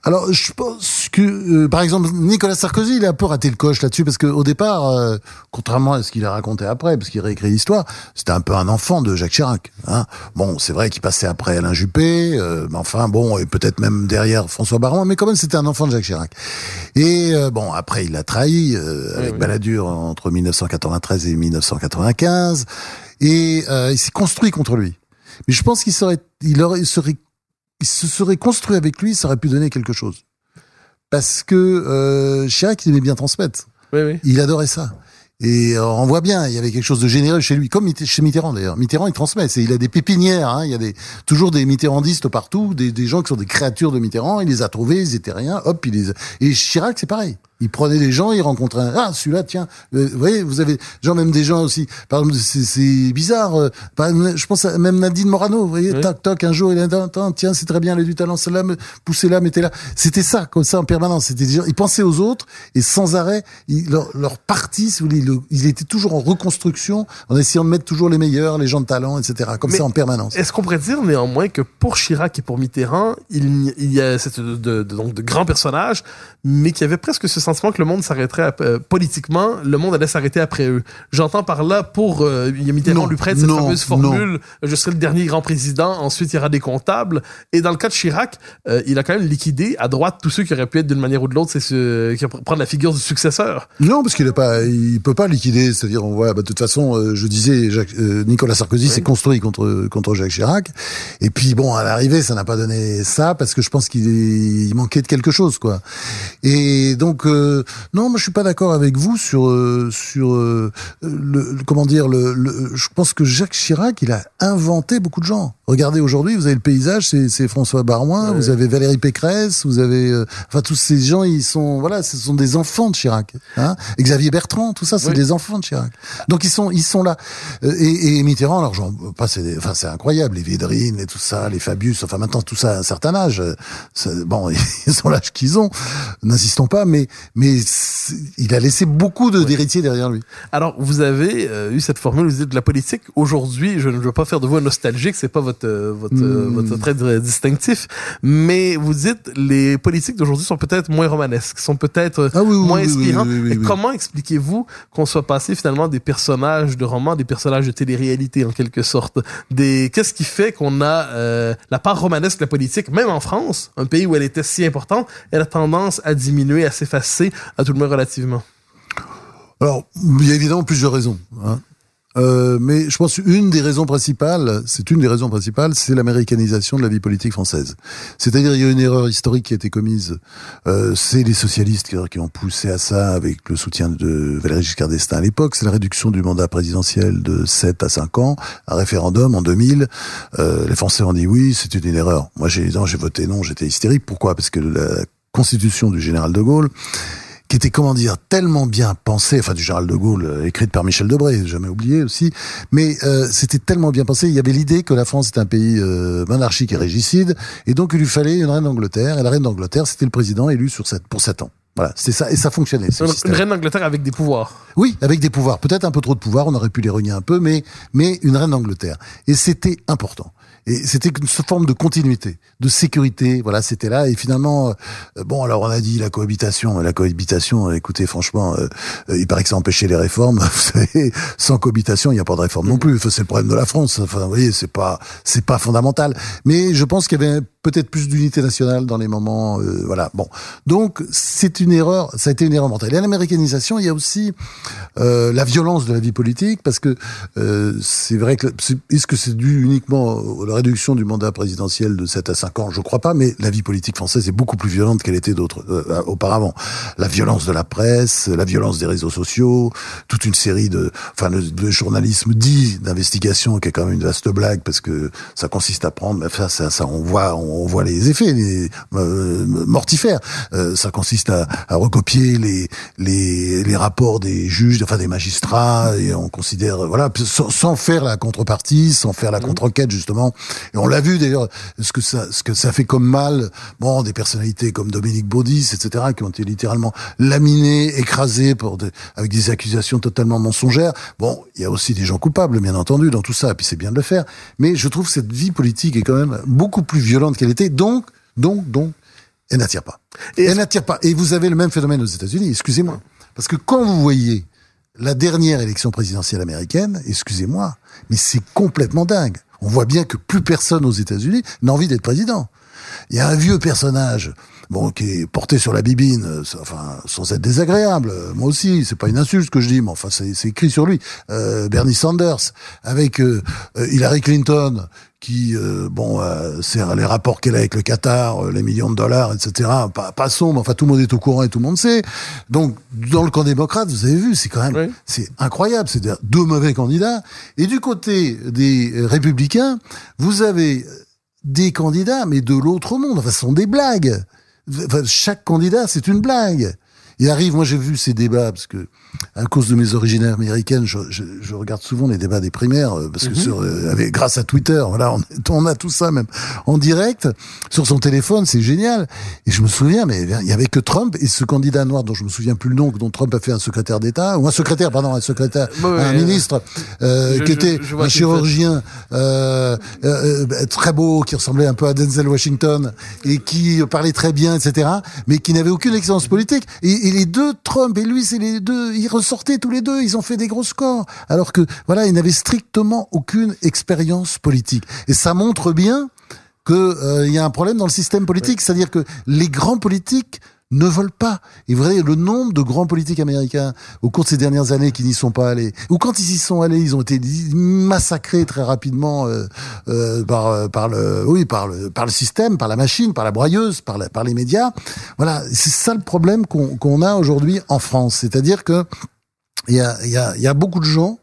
Alors, je pense que, euh, par exemple, Nicolas Sarkozy, il a un peu raté le coche là-dessus, parce qu'au départ, euh, contrairement à ce qu'il a raconté après, parce qu'il réécrit l'histoire, c'était un peu un enfant de Jacques Chirac. Hein. Bon, c'est vrai qu'il passait après Alain Juppé, euh, mais enfin, bon, et peut-être même derrière François Baron, mais quand même, c'était un enfant de Jacques Chirac. Et euh, bon, après, il l'a trahi euh, avec oui. Balladur entre 1993 et 1995, et euh, il s'est construit contre lui. Mais je pense qu'il serait, il aurait, il serait il se serait construit avec lui, ça aurait pu donner quelque chose. Parce que euh, Chirac, il aimait bien transmettre. Oui, oui. Il adorait ça. Et euh, on voit bien, il y avait quelque chose de généreux chez lui, comme chez Mitterrand d'ailleurs. Mitterrand, il transmet. Il a des pépinières. Hein, il y a des, toujours des mitterrandistes partout, des, des gens qui sont des créatures de Mitterrand. Il les a trouvés, ils étaient rien. Hop, il les. a- Et Chirac, c'est pareil. Il prenait des gens, il rencontrait un. Ah, celui-là, tiens. Euh, vous voyez, vous avez genre même des gens aussi. Par exemple, c'est, bizarre. euh, par exemple, je pense à même Nadine Morano. Vous voyez, Oui. tac, tac. Un jour, il a dit, tiens, c'est très bien, elle a du talent. Celle-là, poussez-la, mettez-la. C'était ça, comme ça en permanence. C'était des gens. Ils pensaient aux autres et sans arrêt, leur, leur parti, si vous voulez, il était toujours en reconstruction, en essayant de mettre toujours les meilleurs, les gens de talent, etc. Comme Mais ça en permanence. Est-ce qu'on pourrait dire néanmoins que pour Chirac et pour Mitterrand, il, y- il y a cette, de, de- donc de grands personnages, mais qu'il y avait presque ce sentiment que le monde s'arrêterait euh, politiquement, le monde allait s'arrêter après eux. J'entends par là pour euh, Mitterrand Non, lui prête cette non, fameuse formule je serai le dernier grand président, ensuite il y aura des comptables. Et dans le cas de Chirac, euh, il a quand même liquidé à droite tous ceux qui auraient pu être d'une manière ou de l'autre, c'est ce, qui prendre la figure du successeur. Non, parce qu'il pas, il peut pas liquider. C'est-à-dire, on voit, bah, de toute façon, euh, je disais, Jacques, euh, Nicolas Sarkozy s'est construit contre contre Jacques Chirac. Et puis bon, à l'arrivée, ça n'a pas donné ça parce que je pense qu'il manquait de quelque chose, quoi. Et donc, euh, non, moi, je suis pas d'accord avec vous sur euh, euh, le, comment dire le- Je pense que Jacques Chirac, il a inventé beaucoup de gens. Regardez aujourd'hui, vous avez le paysage, c'est François Barouin, Ouais. vous avez Valérie Pécresse, vous avez, euh, enfin tous ces gens, ils sont, voilà, ce sont des enfants de Chirac. Hein Xavier Bertrand, tout ça, c'est Oui. des enfants de Chirac. Donc ils sont, ils sont là. Euh, Et, et Mitterrand, alors j'en passe, enfin c'est incroyable, les Védrines et tout ça, les Fabius, enfin maintenant tout ça à un certain âge. euh, Bon, ils ont l'âge qu'ils ont, n'insistons pas, mais mais il a laissé beaucoup de d'héritiers derrière lui. Alors, vous avez euh, eu cette formule, vous dites de la politique. Aujourd'hui, je ne veux pas faire de un nostalgique, c'est pas votre euh, votre, euh, Hmm. votre trait distinctif, mais vous dites les politiques d'aujourd'hui sont peut-être moins romanesques, sont peut-être Ah oui, oui, moins oui, inspirants. Et comment expliquez-vous qu'on soit passé finalement des personnages de romans, des personnages de télé-réalité en quelque sorte? Des qu'est-ce qui fait qu'on a euh, la part romanesque de la politique, même en France, un pays où elle était si importante, elle a tendance à diminuer, à s'effacer, à tout le moins relativement? Alors, il y a évidemment plusieurs raisons. Hein. Euh, mais je pense une des raisons principales, c'est une des raisons principales, c'est l'américanisation de la vie politique française. C'est-à-dire, il y a une erreur historique qui a été commise. Euh, c'est les socialistes qui, ont poussé à ça avec le soutien de Valéry Giscard d'Estaing à l'époque. C'est la réduction du mandat présidentiel de 7 à 5 ans. Un référendum en 2000. Euh, les Français ont dit oui, c'était une erreur. Moi, j'ai j'ai voté non, j'étais hystérique. Pourquoi? Parce que la constitution du général de Gaulle qui était comment dire tellement bien pensée, enfin du général de Gaulle, euh, écrite par Michel Debré, jamais oublié aussi, mais euh, c'était tellement bien pensé. Il y avait l'idée que la France est un pays euh, monarchique et régicide, et donc il lui fallait une reine d'Angleterre, et la reine d'Angleterre, c'était le président élu sur sept, pour sept ans. Voilà, c'était ça, et ça fonctionnait. ce Une, système. une reine d'Angleterre avec des pouvoirs. Oui, avec des pouvoirs. Peut-être un peu trop de pouvoirs, on aurait pu les renier un peu, mais, mais une reine d'Angleterre. Et c'était important. Et c'était une forme de continuité, de sécurité. Voilà, c'était là. Et finalement, euh, bon, alors on a dit la cohabitation. La cohabitation, euh, écoutez, franchement, euh, euh, il paraît que ça empêchait les réformes. Vous savez, sans cohabitation, il n'y a pas de réforme non plus. Enfin, c'est le problème de la France. Enfin, vous voyez, c'est pas, c'est pas fondamental. Mais je pense qu'il y avait peut-être plus d'unité nationale dans les moments, euh, voilà. Bon, donc c'est une erreur. Ça a été une erreur mentale. Et à l'américanisation, il y a aussi euh, la violence de la vie politique, parce que euh, c'est vrai que est-ce que c'est dû uniquement à la réduction du mandat présidentiel de 7 à 5 ans? Je crois pas, mais la vie politique française est beaucoup plus violente qu'elle était d'autres euh, auparavant. La violence de la presse, la violence des réseaux sociaux, toute une série de, enfin, le, journalisme dit d'investigation qui est quand même une vaste blague parce que ça consiste à prendre, mais ça, ça, on voit, voit les effets les, euh, mortifères. Euh, ça consiste à, à recopier les, les, les rapports des juges, enfin des magistrats, et on considère, voilà, sans, sans faire la contrepartie, sans faire la contre-enquête justement. Et on l'a vu d'ailleurs, ce que ça, ce que ça fait comme mal, bon, des personnalités comme Dominique Baudis, etc., qui ont été littéralement laminées, écrasées pour de- avec des accusations totalement mensongères. Bon, il y a aussi des gens coupables, bien entendu, dans tout ça, et puis c'est bien de le faire. Mais je trouve que cette vie politique est quand même beaucoup plus violente qu'elle était, donc, donc, donc, elle n'attire pas. Et- elle n'attire pas. Et vous avez le même phénomène aux États-Unis, excusez-moi. Parce que quand vous voyez la dernière élection présidentielle américaine, excusez-moi, mais c'est complètement dingue. On voit bien que plus personne aux États-Unis n'a envie d'être président. Il y a un vieux personnage, bon, qui est porté sur la bibine, euh, enfin, sans être désagréable. euh, Moi aussi, c'est pas une insulte ce que je dis, mais enfin, c'est écrit sur lui. Euh, Bernie Sanders, avec euh, Hillary Clinton, qui, euh, bon, euh, c'est les rapports qu'elle a avec le Qatar, euh, les millions de dollars, etc. Pas, pas sombre, enfin, tout le monde est au courant et tout le monde sait. Donc, dans le camp démocrate, vous avez vu, c'est quand même, Oui. c'est incroyable. C'est deux mauvais candidats. Et du côté des républicains, vous avez des candidats, mais de l'autre monde. Enfin, ce sont des blagues. Enfin, chaque candidat, c'est une blague. Il arrive, moi j'ai vu ces débats, parce que à cause de mes origines américaines, je, je, je regarde souvent les débats des primaires, euh, parce que sur, euh, avec, grâce à Twitter, voilà, on, on a tout ça même en direct, sur son téléphone, c'est génial. Et je me souviens, mais il y avait que Trump et ce candidat noir dont je me souviens plus le nom, dont Trump a fait un secrétaire d'État, ou un secrétaire, pardon, un secrétaire, un ministre, euh, je- qui était un chirurgien euh, euh, euh, très beau, qui ressemblait un peu à Denzel Washington, et qui parlait très bien, etc., mais qui n'avait aucune expérience politique. Et, et les deux, Trump et lui, c'est les deux, ils ressortaient tous les deux, ils ont fait des gros scores, alors que voilà, ils n'avaient strictement aucune expérience politique. Et ça montre bien que euh, y a un problème dans le système politique, c'est-à-dire que les grands politiques ne veulent pas. Et vous le nombre de grands politiques américains au cours de ces dernières années qui n'y sont pas allés, ou quand ils y sont allés, ils ont été massacrés très rapidement euh, euh, par par le oui par le par le système, par la machine, par la broyeuse, par par les médias. Voilà, c'est ça le problème qu'on a aujourd'hui en France, c'est-à-dire que il y a y a y a beaucoup de gens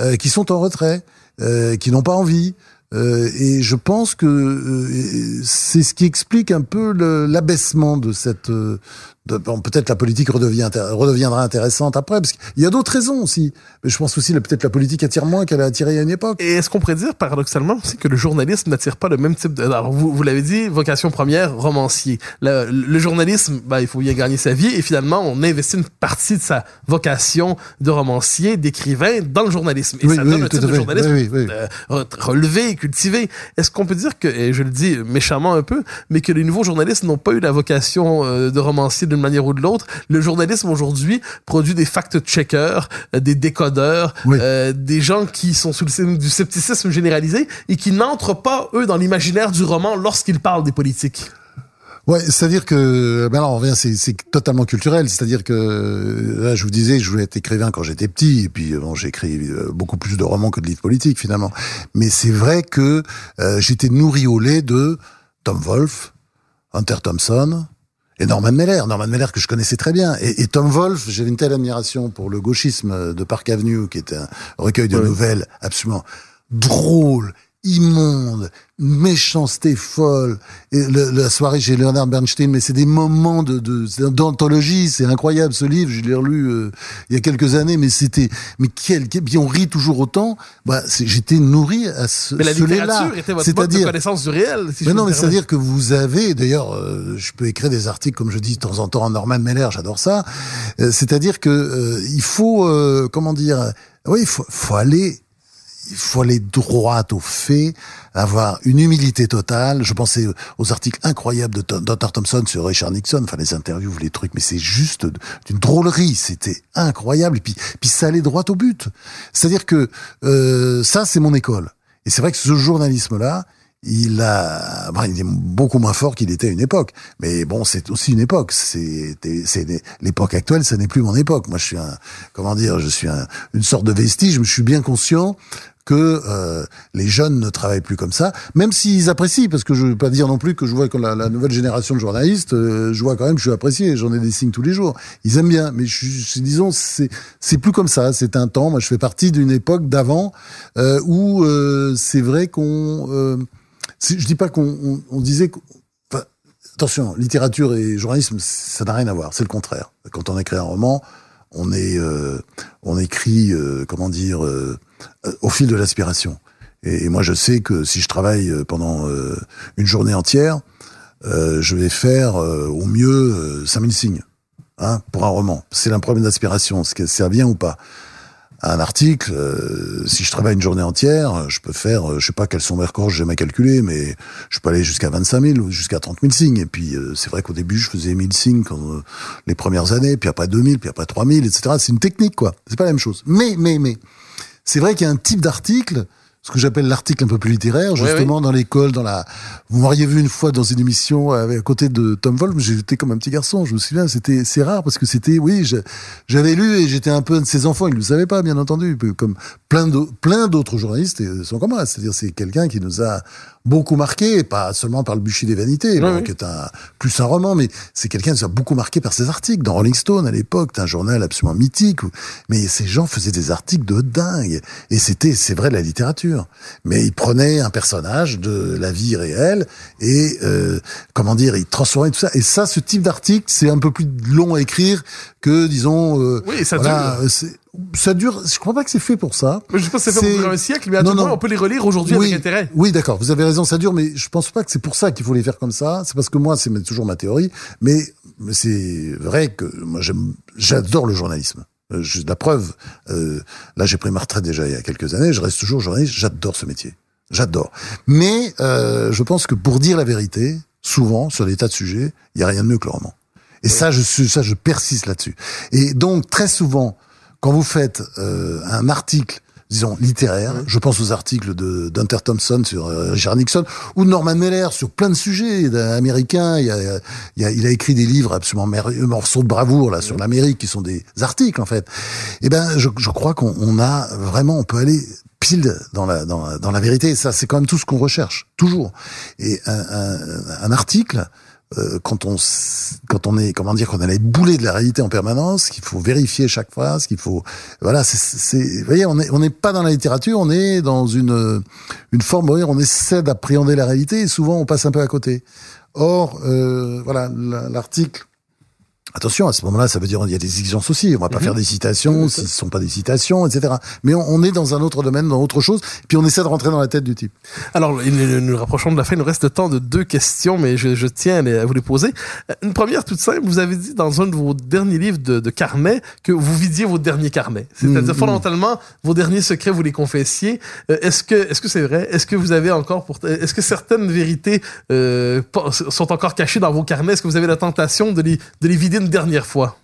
euh, qui sont en retrait, euh, qui n'ont pas envie. Euh, et je pense que euh, c'est ce qui explique un peu l'abaissement de cette. euh, bon, peut-être la politique redevient redeviendra intéressante après, parce qu'il y a d'autres raisons aussi. Mais je pense aussi que peut-être la politique attire moins qu'elle a attiré à une époque. Et est-ce qu'on pourrait dire, paradoxalement, aussi que le journalisme n'attire pas le même type de... Alors, vous, vous l'avez dit, vocation première, romancier. Le, le journalisme, ben, il faut bien gagner sa vie, et finalement, on investit une partie de sa vocation de romancier, d'écrivain, dans le journalisme. Et Oui, ça oui, donne un type de journalisme Oui, euh, relevé, cultivé. Est-ce qu'on peut dire que, et je le dis méchamment un peu, mais que les nouveaux journalistes n'ont pas eu la vocation euh, de romancier d'une manière ou de l'autre? Le journalisme aujourd'hui produit des fact-checkers, euh, des décodeurs, Oui. euh, des gens qui sont sous le signe du scepticisme généralisé et qui n'entrent pas, eux, dans l'imaginaire du roman lorsqu'ils parlent des politiques. Ouais, c'est-à-dire que ben alors on revient, c'est totalement culturel. C'est-à-dire que là, je vous disais, je voulais être écrivain quand j'étais petit, et puis bon, j'ai écrit euh, beaucoup plus de romans que de livres politiques finalement. Mais c'est vrai que euh, j'étais nourri au lait de Tom Wolfe, Hunter Thompson et Norman Mailer. Norman Mailer que je connaissais très bien. Et, et Tom Wolfe, j'avais une telle admiration pour le gauchisme de Park Avenue, qui est un recueil de nouvelles absolument drôle, immonde, méchanceté folle. Et le- la soirée chez Leonard Bernstein, mais c'est des moments de d'anthologie, c'est incroyable ce livre, je l'ai relu euh, il y a quelques années, mais c'était, mais quel, quel- puis on rit toujours autant. Bah, j'étais nourri à ce, Mais la ce littérature était votre mode de C'est-à-dire, connaissance du réel. Si je mais non, mais c'est-à-dire que vous avez, d'ailleurs, euh, je peux écrire des articles, comme je dis de temps en temps, en Norman Meller, j'adore ça. Euh, c'est-à-dire que euh, il faut, euh, comment dire, oui, il faut, faut aller, il faut aller droit aux faits, avoir une humilité totale. Je pensais aux articles incroyables de Dr. Thompson sur Richard Nixon, enfin les interviews, les trucs, mais c'est juste d'une drôlerie, c'était incroyable. Et puis, puis ça allait droit au but. C'est-à-dire que euh, ça, c'est mon école. Et c'est vrai que ce journalisme-là, il a, bon, il est beaucoup moins fort qu'il était à une époque. Mais bon, c'est aussi une époque. C'est, l'époque actuelle, ce n'est plus mon époque. Moi, je suis un, comment dire, je suis un, une sorte de vestige. Je suis bien conscient que euh, les jeunes ne travaillent plus comme ça, même s'ils apprécient, parce que je veux pas dire non plus que je vois que la, nouvelle génération de journalistes, euh, je vois quand même que je suis apprécié, j'en ai des signes tous les jours. Ils aiment bien, mais je, disons c'est c'est plus comme ça. C'est un temps. Moi, je fais partie d'une époque d'avant euh, où c'est vrai qu'on, je dis pas qu'on on, on disait attention, littérature et journalisme, ça n'a rien à voir. C'est le contraire. Quand on écrit un roman, on on écrit, comment dire, au fil de l'aspiration. Et, moi, je sais que si je travaille euh, pendant euh, une journée entière, euh, je vais faire euh, au mieux euh, 5000 signes hein, pour un roman. C'est un problème d'aspiration, est-ce que ça vient ou pas un article, euh, si je travaille une journée entière, je peux faire, euh, je sais pas quels sont mes records, j'ai jamais calculé, mais je peux aller jusqu'à 25 000 ou jusqu'à 30 000 signes. Et puis, euh, c'est vrai qu'au début, je faisais 1000 signes quand, euh, les premières années, puis après 2000, puis après 3000, etc. C'est une technique, quoi. C'est pas la même chose. Mais, mais, mais, c'est vrai qu'il y a un type d'article, ce que j'appelle l'article un peu plus littéraire, justement dans l'école, dans la. Vous m'auriez vu une fois dans une émission avec, à côté de Tom Wolfe, j'étais comme un petit garçon. Je me souviens, c'était c'est rare parce que c'était, oui, j'avais lu et j'étais un peu un de ses enfants. Il ne le savait pas, bien entendu, comme plein d'au- plein d'autres journalistes sont comme moi. C'est-à-dire, c'est quelqu'un qui nous a beaucoup marqué, pas seulement par le bûcher des vanités, bon, oui. qui est un plus un roman, mais c'est quelqu'un qui a beaucoup marqué par ses articles dans Rolling Stone à l'époque, un journal absolument mythique. Mais ces gens faisaient des articles de dingue, et c'était, c'est vrai, de la littérature. Mais ils prenaient un personnage de la vie réelle et euh, comment dire, ils transformaient tout ça. Et ça, ce type d'article, c'est un peu plus long à écrire que, disons, euh, Oui, ça voilà, dure. Ça dure. Je crois pas que c'est fait pour ça. Je pas si c'est fait pour un siècle, mais à Non, tout non. on peut les relire aujourd'hui oui, avec intérêt. Oui, d'accord. Vous avez raison, ça dure, mais je pense pas que c'est pour ça qu'il faut les faire comme ça. C'est parce que moi, c'est toujours ma théorie, mais, c'est vrai que moi, j'adore le journalisme. Euh, je- la preuve, euh, là, j'ai pris ma retraite déjà il y a quelques années. Je reste toujours journaliste. J'adore ce métier. J'adore. Mais euh, je pense que pour dire la vérité, souvent sur des tas de sujets, il y a rien de mieux que le roman. Et ça, je ça, je persiste là-dessus. Et donc, très souvent, quand vous faites euh, un article, disons littéraire, je pense aux articles de d'Hunter Thompson sur euh, Richard Nixon ou de Norman Mailer sur plein de sujets américains. Il, a, il, a, il a écrit des livres absolument merveilleux, morceaux de bravoure là sur l'Amérique qui sont des articles en fait. Et ben, je, je crois qu'on on a vraiment, on peut aller pile dans la dans, la- dans la vérité. Ça, c'est quand même tout ce qu'on recherche toujours. Et un, un, un article euh, quand on quand on est comment dire qu'on a les de la réalité en permanence, qu'il faut vérifier chaque phrase, qu'il faut voilà, c'est vous voyez on est on n'est pas dans la littérature, on est dans une euh, une forme on essaie d'appréhender la réalité et souvent on passe un peu à côté. Or euh, voilà la- l'article Attention, à ce moment-là, ça veut dire qu'il y a des exigences aussi. On va pas faire des citations si ce sont pas des citations, etc. Mais on, on est dans un autre domaine, dans autre chose, puis on essaie de rentrer dans la tête du type. Alors, nous nous rapprochons de la fin. Il nous reste le temps de deux questions, mais je, je tiens à vous les poser. Euh, Une première toute simple. Vous avez dit dans un de vos derniers livres de, de carnet que vous vidiez vos derniers carnets. C'est-à-dire, Mhm. fondamentalement, vos derniers secrets, vous les confessiez. Euh, Est-ce que est-ce que c'est vrai? Est-ce que vous avez encore pour est-ce que certaines vérités euh, sont encore cachées dans vos carnets? Est-ce que vous avez la tentation de les, de les vider dernière fois?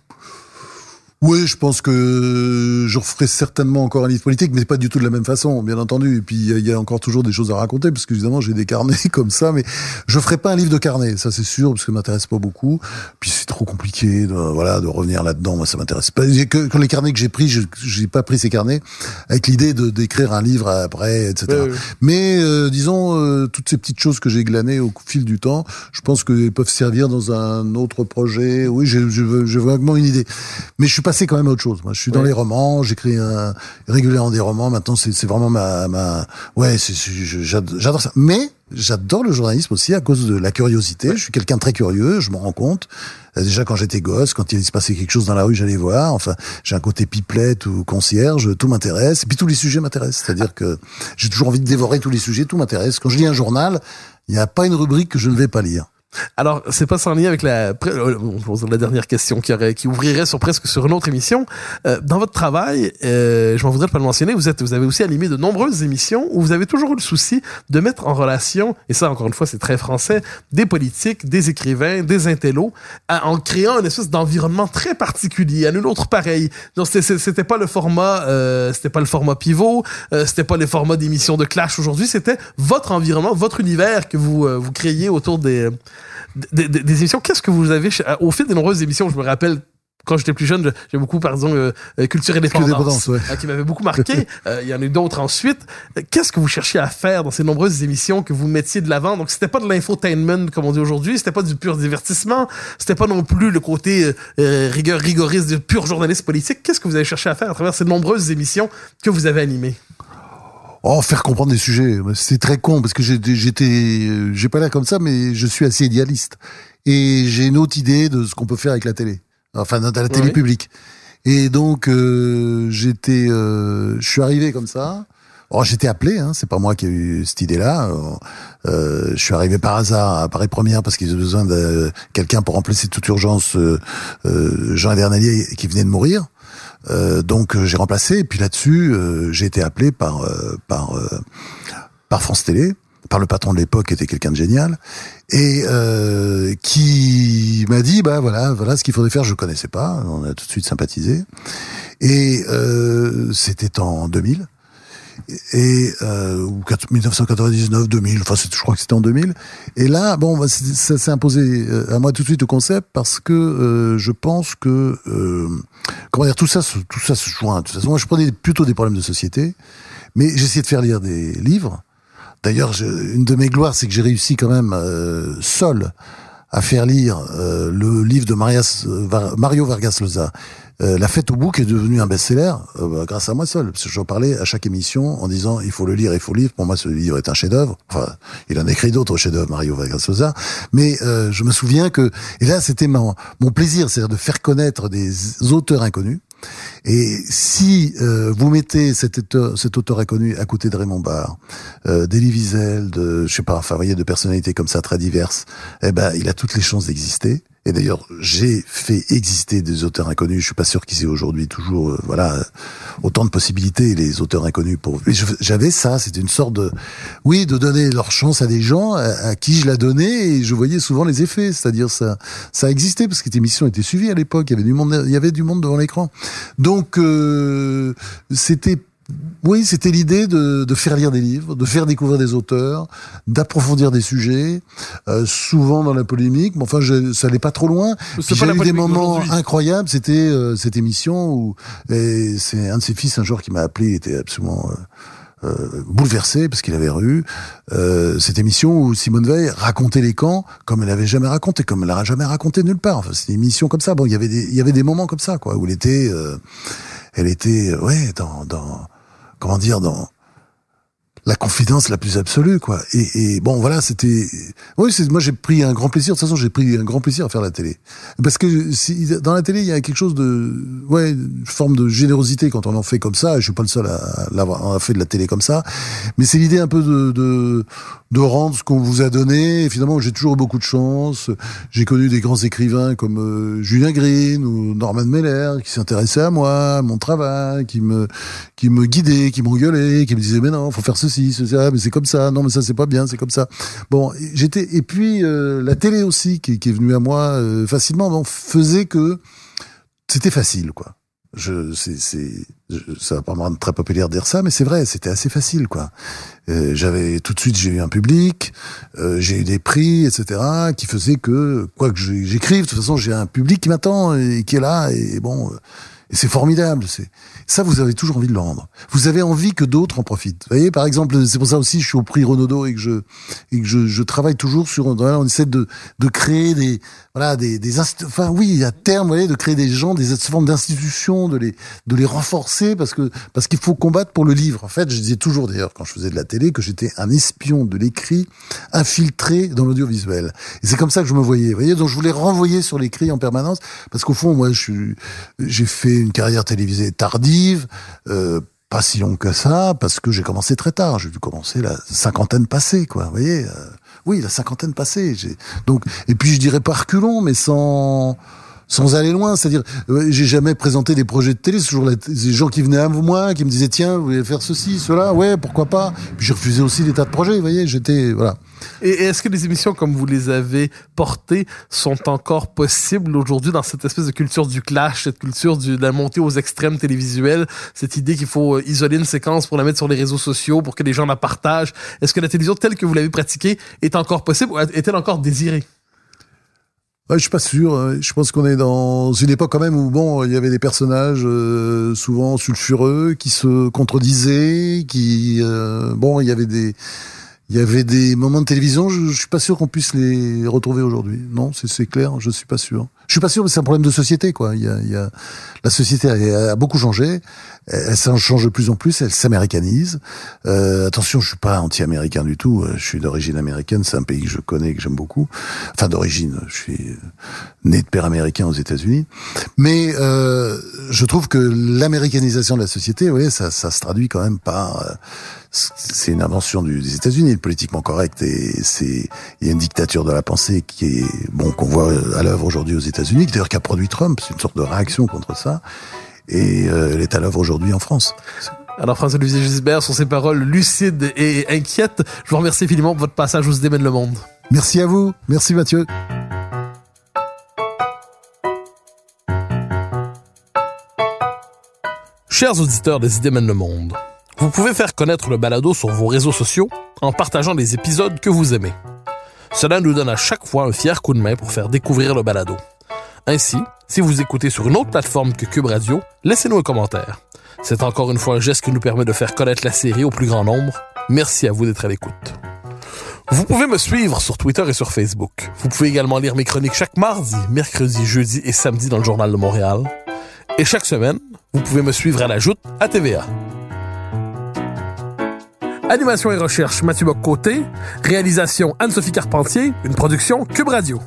Oui, je pense que je referai certainement encore un livre politique, mais pas du tout de la même façon, bien entendu. Et puis il y a- encore toujours des choses à raconter, parce que évidemment j'ai des carnets comme ça, mais je ferai pas un livre de carnet, ça c'est sûr, parce que ça m'intéresse pas beaucoup. Puis c'est trop compliqué, de, voilà, de revenir là-dedans. Moi, ça m'intéresse pas. Que, les carnets que j'ai pris, j'ai pas pris ces carnets avec l'idée de d'écrire un livre après, etc. Oui, oui. Mais euh, disons euh, toutes ces petites choses que j'ai glanées au fil du temps, je pense qu'elles peuvent servir dans un autre projet. Oui, j'ai vaguement une idée, mais je suis pas passé quand même à autre chose. Moi, je suis dans Ouais. les romans, j'écris un- régulièrement des romans. Maintenant, c'est vraiment ma, ma, ouais, j'adore ça. Mais j'adore le journalisme aussi à cause de la curiosité. Je suis quelqu'un de très curieux, je m'en rends compte. Euh, Déjà quand j'étais gosse, quand il se passait quelque chose dans la rue, j'allais voir. Enfin, j'ai un côté pipelette ou concierge, tout m'intéresse. Et puis tous les sujets m'intéressent. C'est-à-dire que j'ai toujours envie de dévorer tous les sujets, tout m'intéresse. Quand je lis un journal, il n'y a pas une rubrique que je ne vais pas lire. Alors, c'est pas sans lien avec la, euh, la dernière question qui aurait, qui ouvrirait sur presque sur une autre émission. Euh, dans votre travail, euh, je m'en voudrais pas le mentionner, vous êtes, vous avez aussi animé de nombreuses émissions où vous avez toujours eu le souci de mettre en relation, et ça encore une fois c'est très français, des politiques, des écrivains, des intellos, en créant une espèce d'environnement très particulier, à nul autre pareil. Donc c'était pas le format, euh, c'était pas le format pivot, euh, c'était pas les formats d'émissions de clash aujourd'hui, c'était votre environnement, votre univers que vous euh, vous créiez autour des des, des- des émissions. Qu'est-ce que vous avez, ch- au fil des nombreuses émissions, je me rappelle, quand j'étais plus jeune, je- j'ai beaucoup, par exemple, euh, euh, Culture et Dépendance, ouais. euh, qui m'avait beaucoup marqué. Euh, Il y en a eu d'autres ensuite. Euh, Qu'est-ce que vous cherchiez à faire dans ces nombreuses émissions que vous mettiez de l'avant? Donc, c'était pas de l'infotainment, comme on dit aujourd'hui, c'était pas du pur divertissement, c'était pas non plus le côté rigueur, rigoriste du pur journaliste politique. Qu'est-ce que vous avez cherché à faire à travers ces nombreuses émissions que vous avez animées? Oh, faire comprendre des sujets. C'est très con parce que j'ai- j'étais, euh, j'ai pas l'air comme ça, mais je suis assez idéaliste. Et j'ai une autre idée de ce qu'on peut faire avec la télé. Enfin, dans la télé publique. Et donc, euh, j'étais, euh, je suis arrivé comme ça. Oh, j'étais appelé, hein, c'est pas moi qui ai eu cette idée-là. Euh, je suis arrivé par hasard à Paris Première parce qu'ils avaient besoin de quelqu'un pour remplacer toute urgence euh, euh, Jean Edernalier qui venait de mourir. Euh, donc euh, j'ai remplacé. Et puis là-dessus euh, j'ai été appelé par euh, par par France Télé, par le patron de l'époque qui était quelqu'un de génial et qui m'a dit bah voilà voilà ce qu'il faudrait faire. Je connaissais pas. On a tout de suite sympathisé. Et c'était en 2000 et euh, ou 1999 2000 enfin je crois que c'était en 2000 et là bon bah, ça s'est imposé euh, à moi tout de suite au concept parce que euh, je pense que euh, comment dire tout ça tout ça se joint. Toute façon moi je prenais plutôt des problèmes de société mais j'essayais de faire lire des livres. D'ailleurs une de mes gloires c'est que j'ai réussi quand même euh, seul à faire lire le livre de Mario Vargas Llosa euh, La fête au qui est devenu un best-seller euh, bah, grâce à moi seul. Parce que j'en parlais à chaque émission en disant il faut le lire, il faut le lire. Pour moi, ce livre est un chef-d'œuvre. Enfin, il en a écrit d'autres chefs-d'œuvre, Mario Vargas Llosa. Mais euh, je me souviens que et là, c'était mon, mon plaisir, c'est-à-dire de faire connaître des auteurs inconnus. Et si euh, vous mettez cet auteur, cet auteur inconnu à côté de Raymond Barre, euh, d'Elie Wiesel, de je sais pas, enfin, voyez, de personnalités comme ça très diverses, eh ben, il a toutes les chances d'exister. Et d'ailleurs, j'ai fait exister des auteurs inconnus. Je suis pas sûr qu'ils aient aujourd'hui toujours, euh, voilà, euh, autant de possibilités les auteurs inconnus pour. J'avais ça, c'était une sorte de, oui, de donner leur chance à des gens à, à qui je la donnais et je voyais souvent les effets. C'est-à-dire ça, ça existait parce que cette émission était suivie à l'époque. Il y avait du monde, il y avait du monde devant l'écran. Donc euh, c'était oui, c'était l'idée de, de faire lire des livres, de faire découvrir des auteurs, d'approfondir des sujets, euh, souvent dans la polémique. Mais enfin, je, ça allait pas trop loin. C'est J'ai eu des moments incroyables. C'était euh, cette émission où c'est un de ses fils un jour qui m'a appelé. Il était absolument euh, euh, bouleversé parce qu'il avait eu euh, cette émission où Simone Veil racontait les camps comme elle avait jamais raconté, comme elle l'a jamais raconté nulle part. Enfin, c'était une émission comme ça. Bon, il y avait des, il y avait des moments comme ça, quoi, où elle était, euh, elle était, ouais, dans, dans, comment dire, dans la confidence la plus absolue, quoi. Et, bon, voilà, c'était, oui, moi j'ai pris un grand plaisir. De toute façon, j'ai pris un grand plaisir à faire la télé, parce que si, dans la télé, il y a quelque chose de, ouais, une forme de générosité quand on en fait comme ça. Je suis pas le seul à l'avoir fait de la télé comme ça, mais c'est l'idée un peu de, de, de rendre ce qu'on vous a donné. Et finalement, j'ai toujours eu beaucoup de chance. J'ai connu des grands écrivains comme euh, Julien Green ou Norman Meller qui s'intéressaient à moi, à mon travail, qui me, qui me guidaient, qui m'engueulaient, qui me disaient mais non, faut faire ceci, ceci, ah, mais c'est comme ça, non mais ça c'est pas bien, c'est comme ça. Bon, j'étais et puis euh, la télé aussi qui, est venue à moi euh, facilement, faisait que c'était facile quoi. Je, c'est, c'est, ça va pas me rendre très populaire de dire ça, mais c'est vrai, c'était assez facile, quoi. Euh, j'avais tout de suite, j'ai eu un public, j'ai eu des prix, etc., qui faisaient que quoi que j'écrive, de toute façon, j'ai un public qui m'attend et qui est là, et bon, Et c'est formidable. C'est ça, vous avez toujours envie de le rendre. Vous avez envie que d'autres en profitent. Vous voyez, par exemple, c'est pour ça aussi, je suis au prix Renaudot et que je et que je, je travaille toujours sur. On essaie de de créer des voilà des des enfin oui à terme, vous voyez, de créer des gens, des formes d'institutions, de les de les renforcer parce que parce qu'il faut combattre pour le livre. En fait, je disais toujours d'ailleurs quand je faisais de la télé que j'étais un espion de l'écrit infiltré dans l'audiovisuel. Et c'est comme ça que je me voyais. Vous voyez, donc je voulais renvoyer sur l'écrit en permanence parce qu'au fond, moi, je j'ai fait une carrière télévisée tardive. Euh, pas si longue que ça, parce que j'ai commencé très tard. J'ai dû commencer la cinquantaine passée, quoi. Vous voyez euh, Oui, la cinquantaine passée. Donc et puis je dirais pas reculons, mais sans sans aller loin, c'est-à-dire, euh, j'ai jamais présenté des projets de télé. C'est toujours des gens qui venaient à moi, qui me disaient tiens, vous voulez faire ceci, cela, ouais, pourquoi pas. Puis j'ai refusé aussi des tas de projets. Vous voyez, j'étais voilà. Et est-ce que les émissions comme vous les avez portées sont encore possibles aujourd'hui dans cette espèce de culture du clash, cette culture de la montée aux extrêmes télévisuels, cette idée qu'il faut euh, isoler une séquence pour la mettre sur les réseaux sociaux pour que les gens la partagent? Est-ce que la télévision telle que vous l'avez pratiquée est encore possible ou est-elle encore désirée? Ouais, je suis pas sûr. Je pense qu'on est dans une époque quand même où bon, il y avait des personnages euh, souvent sulfureux qui se contredisaient, qui euh, bon, il y avait des il y avait des moments de télévision. Je, je suis pas sûr qu'on puisse les retrouver aujourd'hui. Non, c'est clair. Je suis pas sûr. Je suis pas sûr, mais c'est un problème de société, quoi. Il y a, il y a la société a beaucoup changé. Elle, change de plus en plus. Elle s'américanise. Euh, attention, je suis pas anti-américain du tout. Euh, Je suis d'origine américaine. C'est un pays que je connais, que j'aime beaucoup. Enfin, d'origine. Je suis né de père américain aux États-Unis. Mais euh, je trouve que l'américanisation de la société, vous voyez, ça, ça se traduit quand même par euh, c'est une invention des États-Unis, le politiquement correct, et c'est il y a une dictature de la pensée qui est bon qu'on voit à l'œuvre aujourd'hui aux États-Unis, d'ailleurs qu'a produit Trump, c'est une sorte de réaction contre ça, et euh, elle est à l'œuvre aujourd'hui en France. Alors François-Olivier Gisbert, sur ces paroles lucides et inquiètes, je vous remercie infiniment pour votre passage où se démène le monde. Merci à vous, merci Mathieu. Chers auditeurs des Idées mènent le monde, vous pouvez faire connaître le balado sur vos réseaux sociaux en partageant les épisodes que vous aimez. Cela nous donne à chaque fois un fier coup de main pour faire découvrir le balado. Ainsi, si vous écoutez sur une autre plateforme que Cube Radio, laissez-nous un commentaire. C'est encore une fois un geste qui nous permet de faire connaître la série au plus grand nombre. Merci à vous d'être à l'écoute. Vous pouvez me suivre sur Twitter et sur Facebook. Vous pouvez également lire mes chroniques chaque mardi, mercredi, jeudi et samedi dans le Journal de Montréal. Et chaque semaine, vous pouvez me suivre à la joute à TVA. Animation et recherche Mathieu Bock-Côté. Réalisation Anne-Sophie Carpentier. Une production Cube Radio.